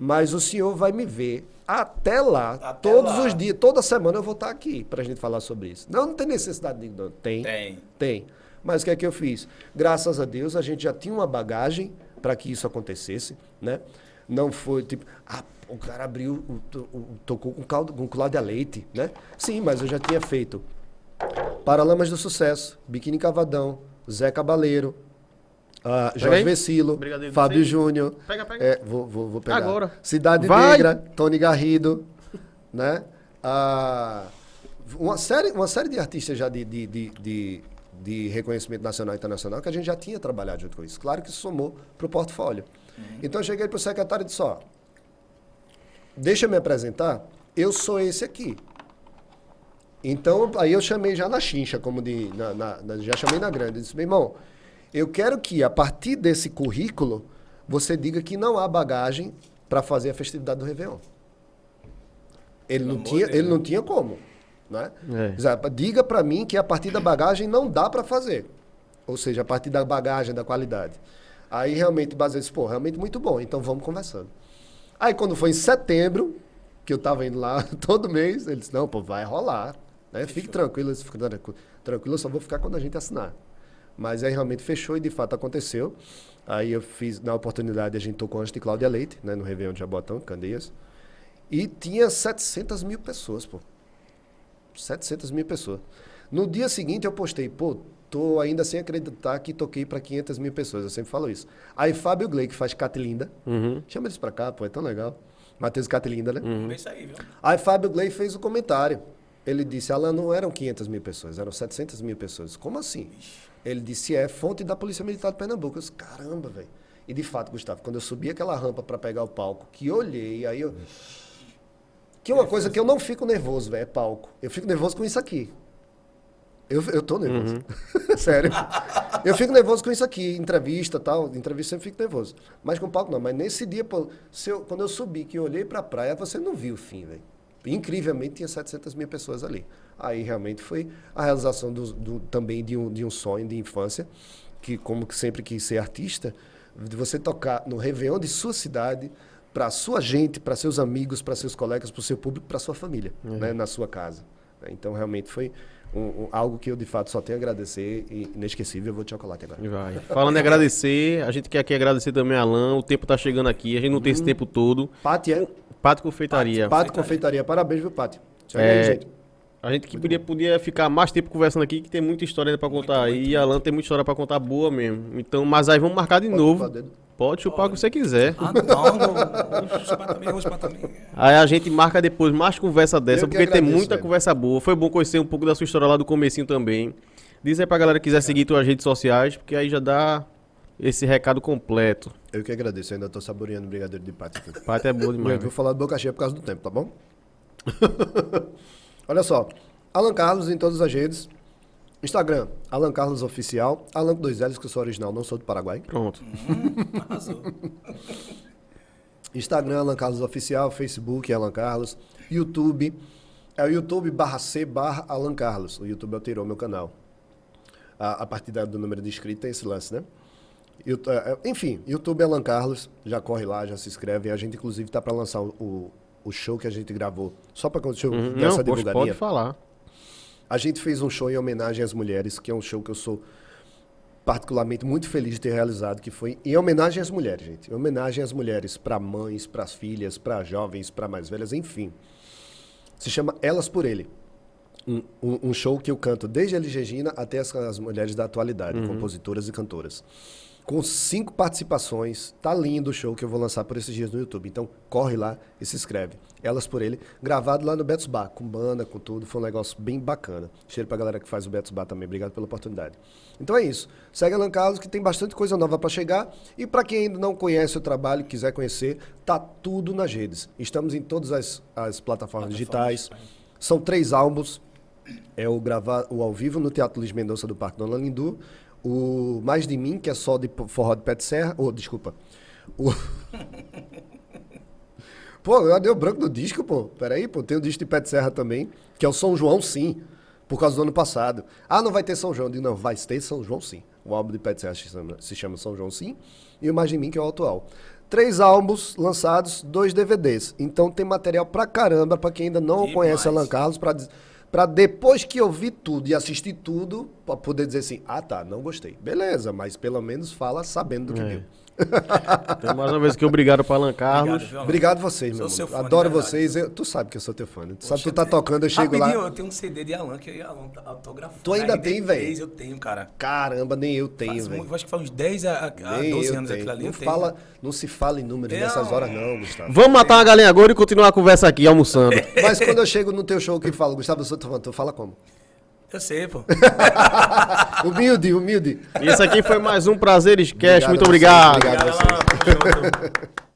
mas o senhor vai me ver até lá, Até todos lá. os dias, toda semana eu vou estar aqui pra gente falar sobre isso. Não, não tem necessidade de. Não, tem. Tem. Tem. Mas o que é que eu fiz? Graças a Deus, a gente já tinha uma bagagem para que isso acontecesse, né? Não foi tipo, ah, o cara abriu, tocou com, caldo, com Cláudia Leite, né? Sim, mas eu já tinha feito Paralamas do Sucesso, Biquíni Cavadão, Zé Cabaleiro, ah, Jorge. Vecilo, Brigadeiro Fábio. Júnior. Pega, pega. É, vou, vou, vou pegar. Agora. Cidade Vai. Negra, Tony Garrido, <laughs> né? Ah, uma, série, uma série de artistas já de, de, de, de, de reconhecimento nacional e internacional que a gente já tinha trabalhado junto com isso. Claro que isso somou para o portfólio. Então eu cheguei para o secretário e disse, ó, deixa eu me apresentar, eu sou esse aqui. Então, aí eu chamei já na chincha, como de. na- na- já chamei na grande. Eu disse, meu irmão, eu quero que, a partir desse currículo, você diga que não há bagagem para fazer a festividade do Réveillon. Ele não, tinha, Deus. ele não tinha como. Né? É. Diga para mim que a partir da bagagem não dá para fazer. Ou seja, a partir da bagagem, da qualidade. Aí realmente disse, pô, realmente muito bom, então vamos conversando. Aí quando foi em setembro, que eu tava indo lá <laughs> todo mês, ele disse, não, pô, vai rolar. Né? Fique tranquilo, eu disse, "Fica tranquilo, tranquilo, eu só vou ficar quando a gente assinar. Mas aí realmente fechou e de fato aconteceu. Aí eu fiz, na oportunidade, a gente tocou antes de Cláudia Leite, né, no Réveillon de Jabotão, Candeias. E tinha 700 mil pessoas, pô. 700 mil pessoas. No dia seguinte eu postei, pô, tô ainda sem acreditar que toquei para 500 mil pessoas. Eu sempre falo isso. Aí Fábio Gley, que faz Catilinda, Uhum. chama eles pra cá, pô, é tão legal. Matheus Catilinda, né? Isso aí, viu? Aí Fábio Gley fez o comentário. Ele disse, Alan, não eram 500 mil pessoas, eram 700 mil pessoas. Como assim? Ele disse, é fonte da Polícia Militar de Pernambuco. Eu disse, caramba, velho. E de fato, Gustavo, quando eu subi aquela rampa para pegar o palco, que olhei, aí eu... Que é uma coisa que eu não fico nervoso, velho, é palco. Eu fico nervoso com isso aqui. Eu, eu tô nervoso. <laughs> Sério. Eu fico nervoso com isso aqui, entrevista e tal. Entrevista eu sempre fico nervoso. Mas com palco não. Mas nesse dia, pô, eu- quando eu subi, que eu olhei pra praia, você não viu o fim, velho. Incrivelmente tinha 700 mil pessoas ali. Aí realmente foi a realização do, do- também de um, de um sonho de infância, que como que sempre quis ser artista, de você tocar no Réveillon de sua cidade, para sua gente, para seus amigos, para seus colegas, para o seu público, para sua família, né, na sua casa. Então realmente foi um- um- algo que eu de fato só tenho a agradecer e inesquecível. Eu vou de chocolate agora. Vai. Falando em agradecer, a gente quer aqui agradecer também a Alan. O tempo tá chegando aqui, a gente não tem esse tempo todo. Pati é? Confeitaria. Pati Confeitaria. Parabéns, viu, Pati? Segue É, gente. A gente que podia, podia ficar mais tempo conversando aqui, que tem muita história ainda pra contar aí. E a Alan tem muita história pra contar boa mesmo. Então, mas aí vamos marcar de Pode novo. chupar. Pode chupar o que você quiser. Ah, não. Vou chupar também, vou chupar também. Aí a gente marca depois mais conversa dessa, Eu que porque tem agradeço, muita velho. conversa boa. Foi bom conhecer um pouco da sua história lá do comecinho também. Diz aí pra galera que quiser seguir tuas redes sociais, porque aí já dá esse recado completo. Eu que agradeço. Eu ainda tô saboreando o brigadeiro de Pati aqui. Pato é boa Eu demais. vou velho. falar de boca cheia por causa do tempo, tá bom? <laughs> Olha só. Alan Carlos em todas as redes. Instagram, Alan Carlos Oficial. Alan com dois L's, que eu sou original, não sou do Paraguai. Pronto. <laughs> Arrasou. Instagram, Alan Carlos Oficial. Facebook, Alan Carlos. YouTube, é o YouTube barra C barra Alan Carlos. O YouTube alterou meu canal. A, a partir da- do número de inscritos tem esse lance, né? É, é, enfim, YouTube Alan Carlos. Já corre lá, já se inscreve. A gente, inclusive, tá para lançar o, o, o show que a gente gravou. Só para deixa eu Uhum. dar essa divulgaria. pode falar. A gente fez um show em homenagem às mulheres, que é um show que eu sou particularmente muito feliz de ter realizado, que foi em homenagem às mulheres, gente. Em homenagem às mulheres, para mães, para filhas, para jovens, para mais velhas, enfim. Se chama Elas por Ele. Um, um- um show que eu canto desde a Elis Regina até as, as mulheres da atualidade, compositoras e cantoras. Com cinco participações. Tá lindo o show que eu vou lançar por esses dias no YouTube. Então, corre lá e se inscreve. Elas por ele, gravado lá no Betos Bar, com banda, com tudo. Foi um negócio bem bacana. Cheiro pra galera que faz o Betos Bar também. Obrigado pela oportunidade. Então é isso. Segue Alan Carlos, que tem bastante coisa nova para chegar. E para quem ainda não conhece o trabalho, quiser conhecer, tá tudo nas redes. Estamos em todas as, as plataformas digitais. São três álbuns. É o gravar o ao vivo no Teatro Luiz Mendonça do Parque Dona Lindu. O Mais de Mim, que é só de forró de pé de serra. Ou, desculpa. O... <laughs> pô, eu dei o branco do disco, pô. Peraí, pô. Tem o disco de pé de serra também, que é o São João, sim. Por causa do ano passado. Ah, não vai ter São João. Eu digo, não, vai ter São João, sim. O álbum de pé de serra se chama, se chama São João, sim. E o Mais de Mim, que é o atual. Três álbuns lançados, dois DVDs. Então tem material pra caramba, pra quem ainda não conhece Alan Carlos, pra, diz- pra depois que eu vi tudo e assistir tudo, pra poder dizer assim, ah tá, não gostei. Beleza, mas pelo menos fala sabendo do que É. viu. <laughs> Então, mais uma vez aqui, obrigado para Alan Carlos. Obrigado? Obrigado vocês, meu Sou Adoro verdade. vocês. Eu- tu sabe que eu sou teu fã. né? Tu sabe que tu tá tocando, eu chego lá. eu tenho um CD de Alan que eu Alan tá autografou. Tu ainda tem, RD3 velho? Eu tenho, cara. Caramba, nem eu tenho, velho. acho que faz uns 10 a, a Nem 12 eu anos tenho. aquilo ali. Não, eu tenho. fala, não se fala em números Não. nessas horas, não, Gustavo. Vamos matar uma galinha agora e continuar a conversa aqui, almoçando. <laughs> Mas quando eu chego no teu show que falo, Gustavo, eu sou teu fã, tu fala como? Eu sei, pô. <laughs> Humilde, humilde. Esse aqui foi mais um Prazeres Cast. Obrigado Muito a vocês, obrigado. obrigado.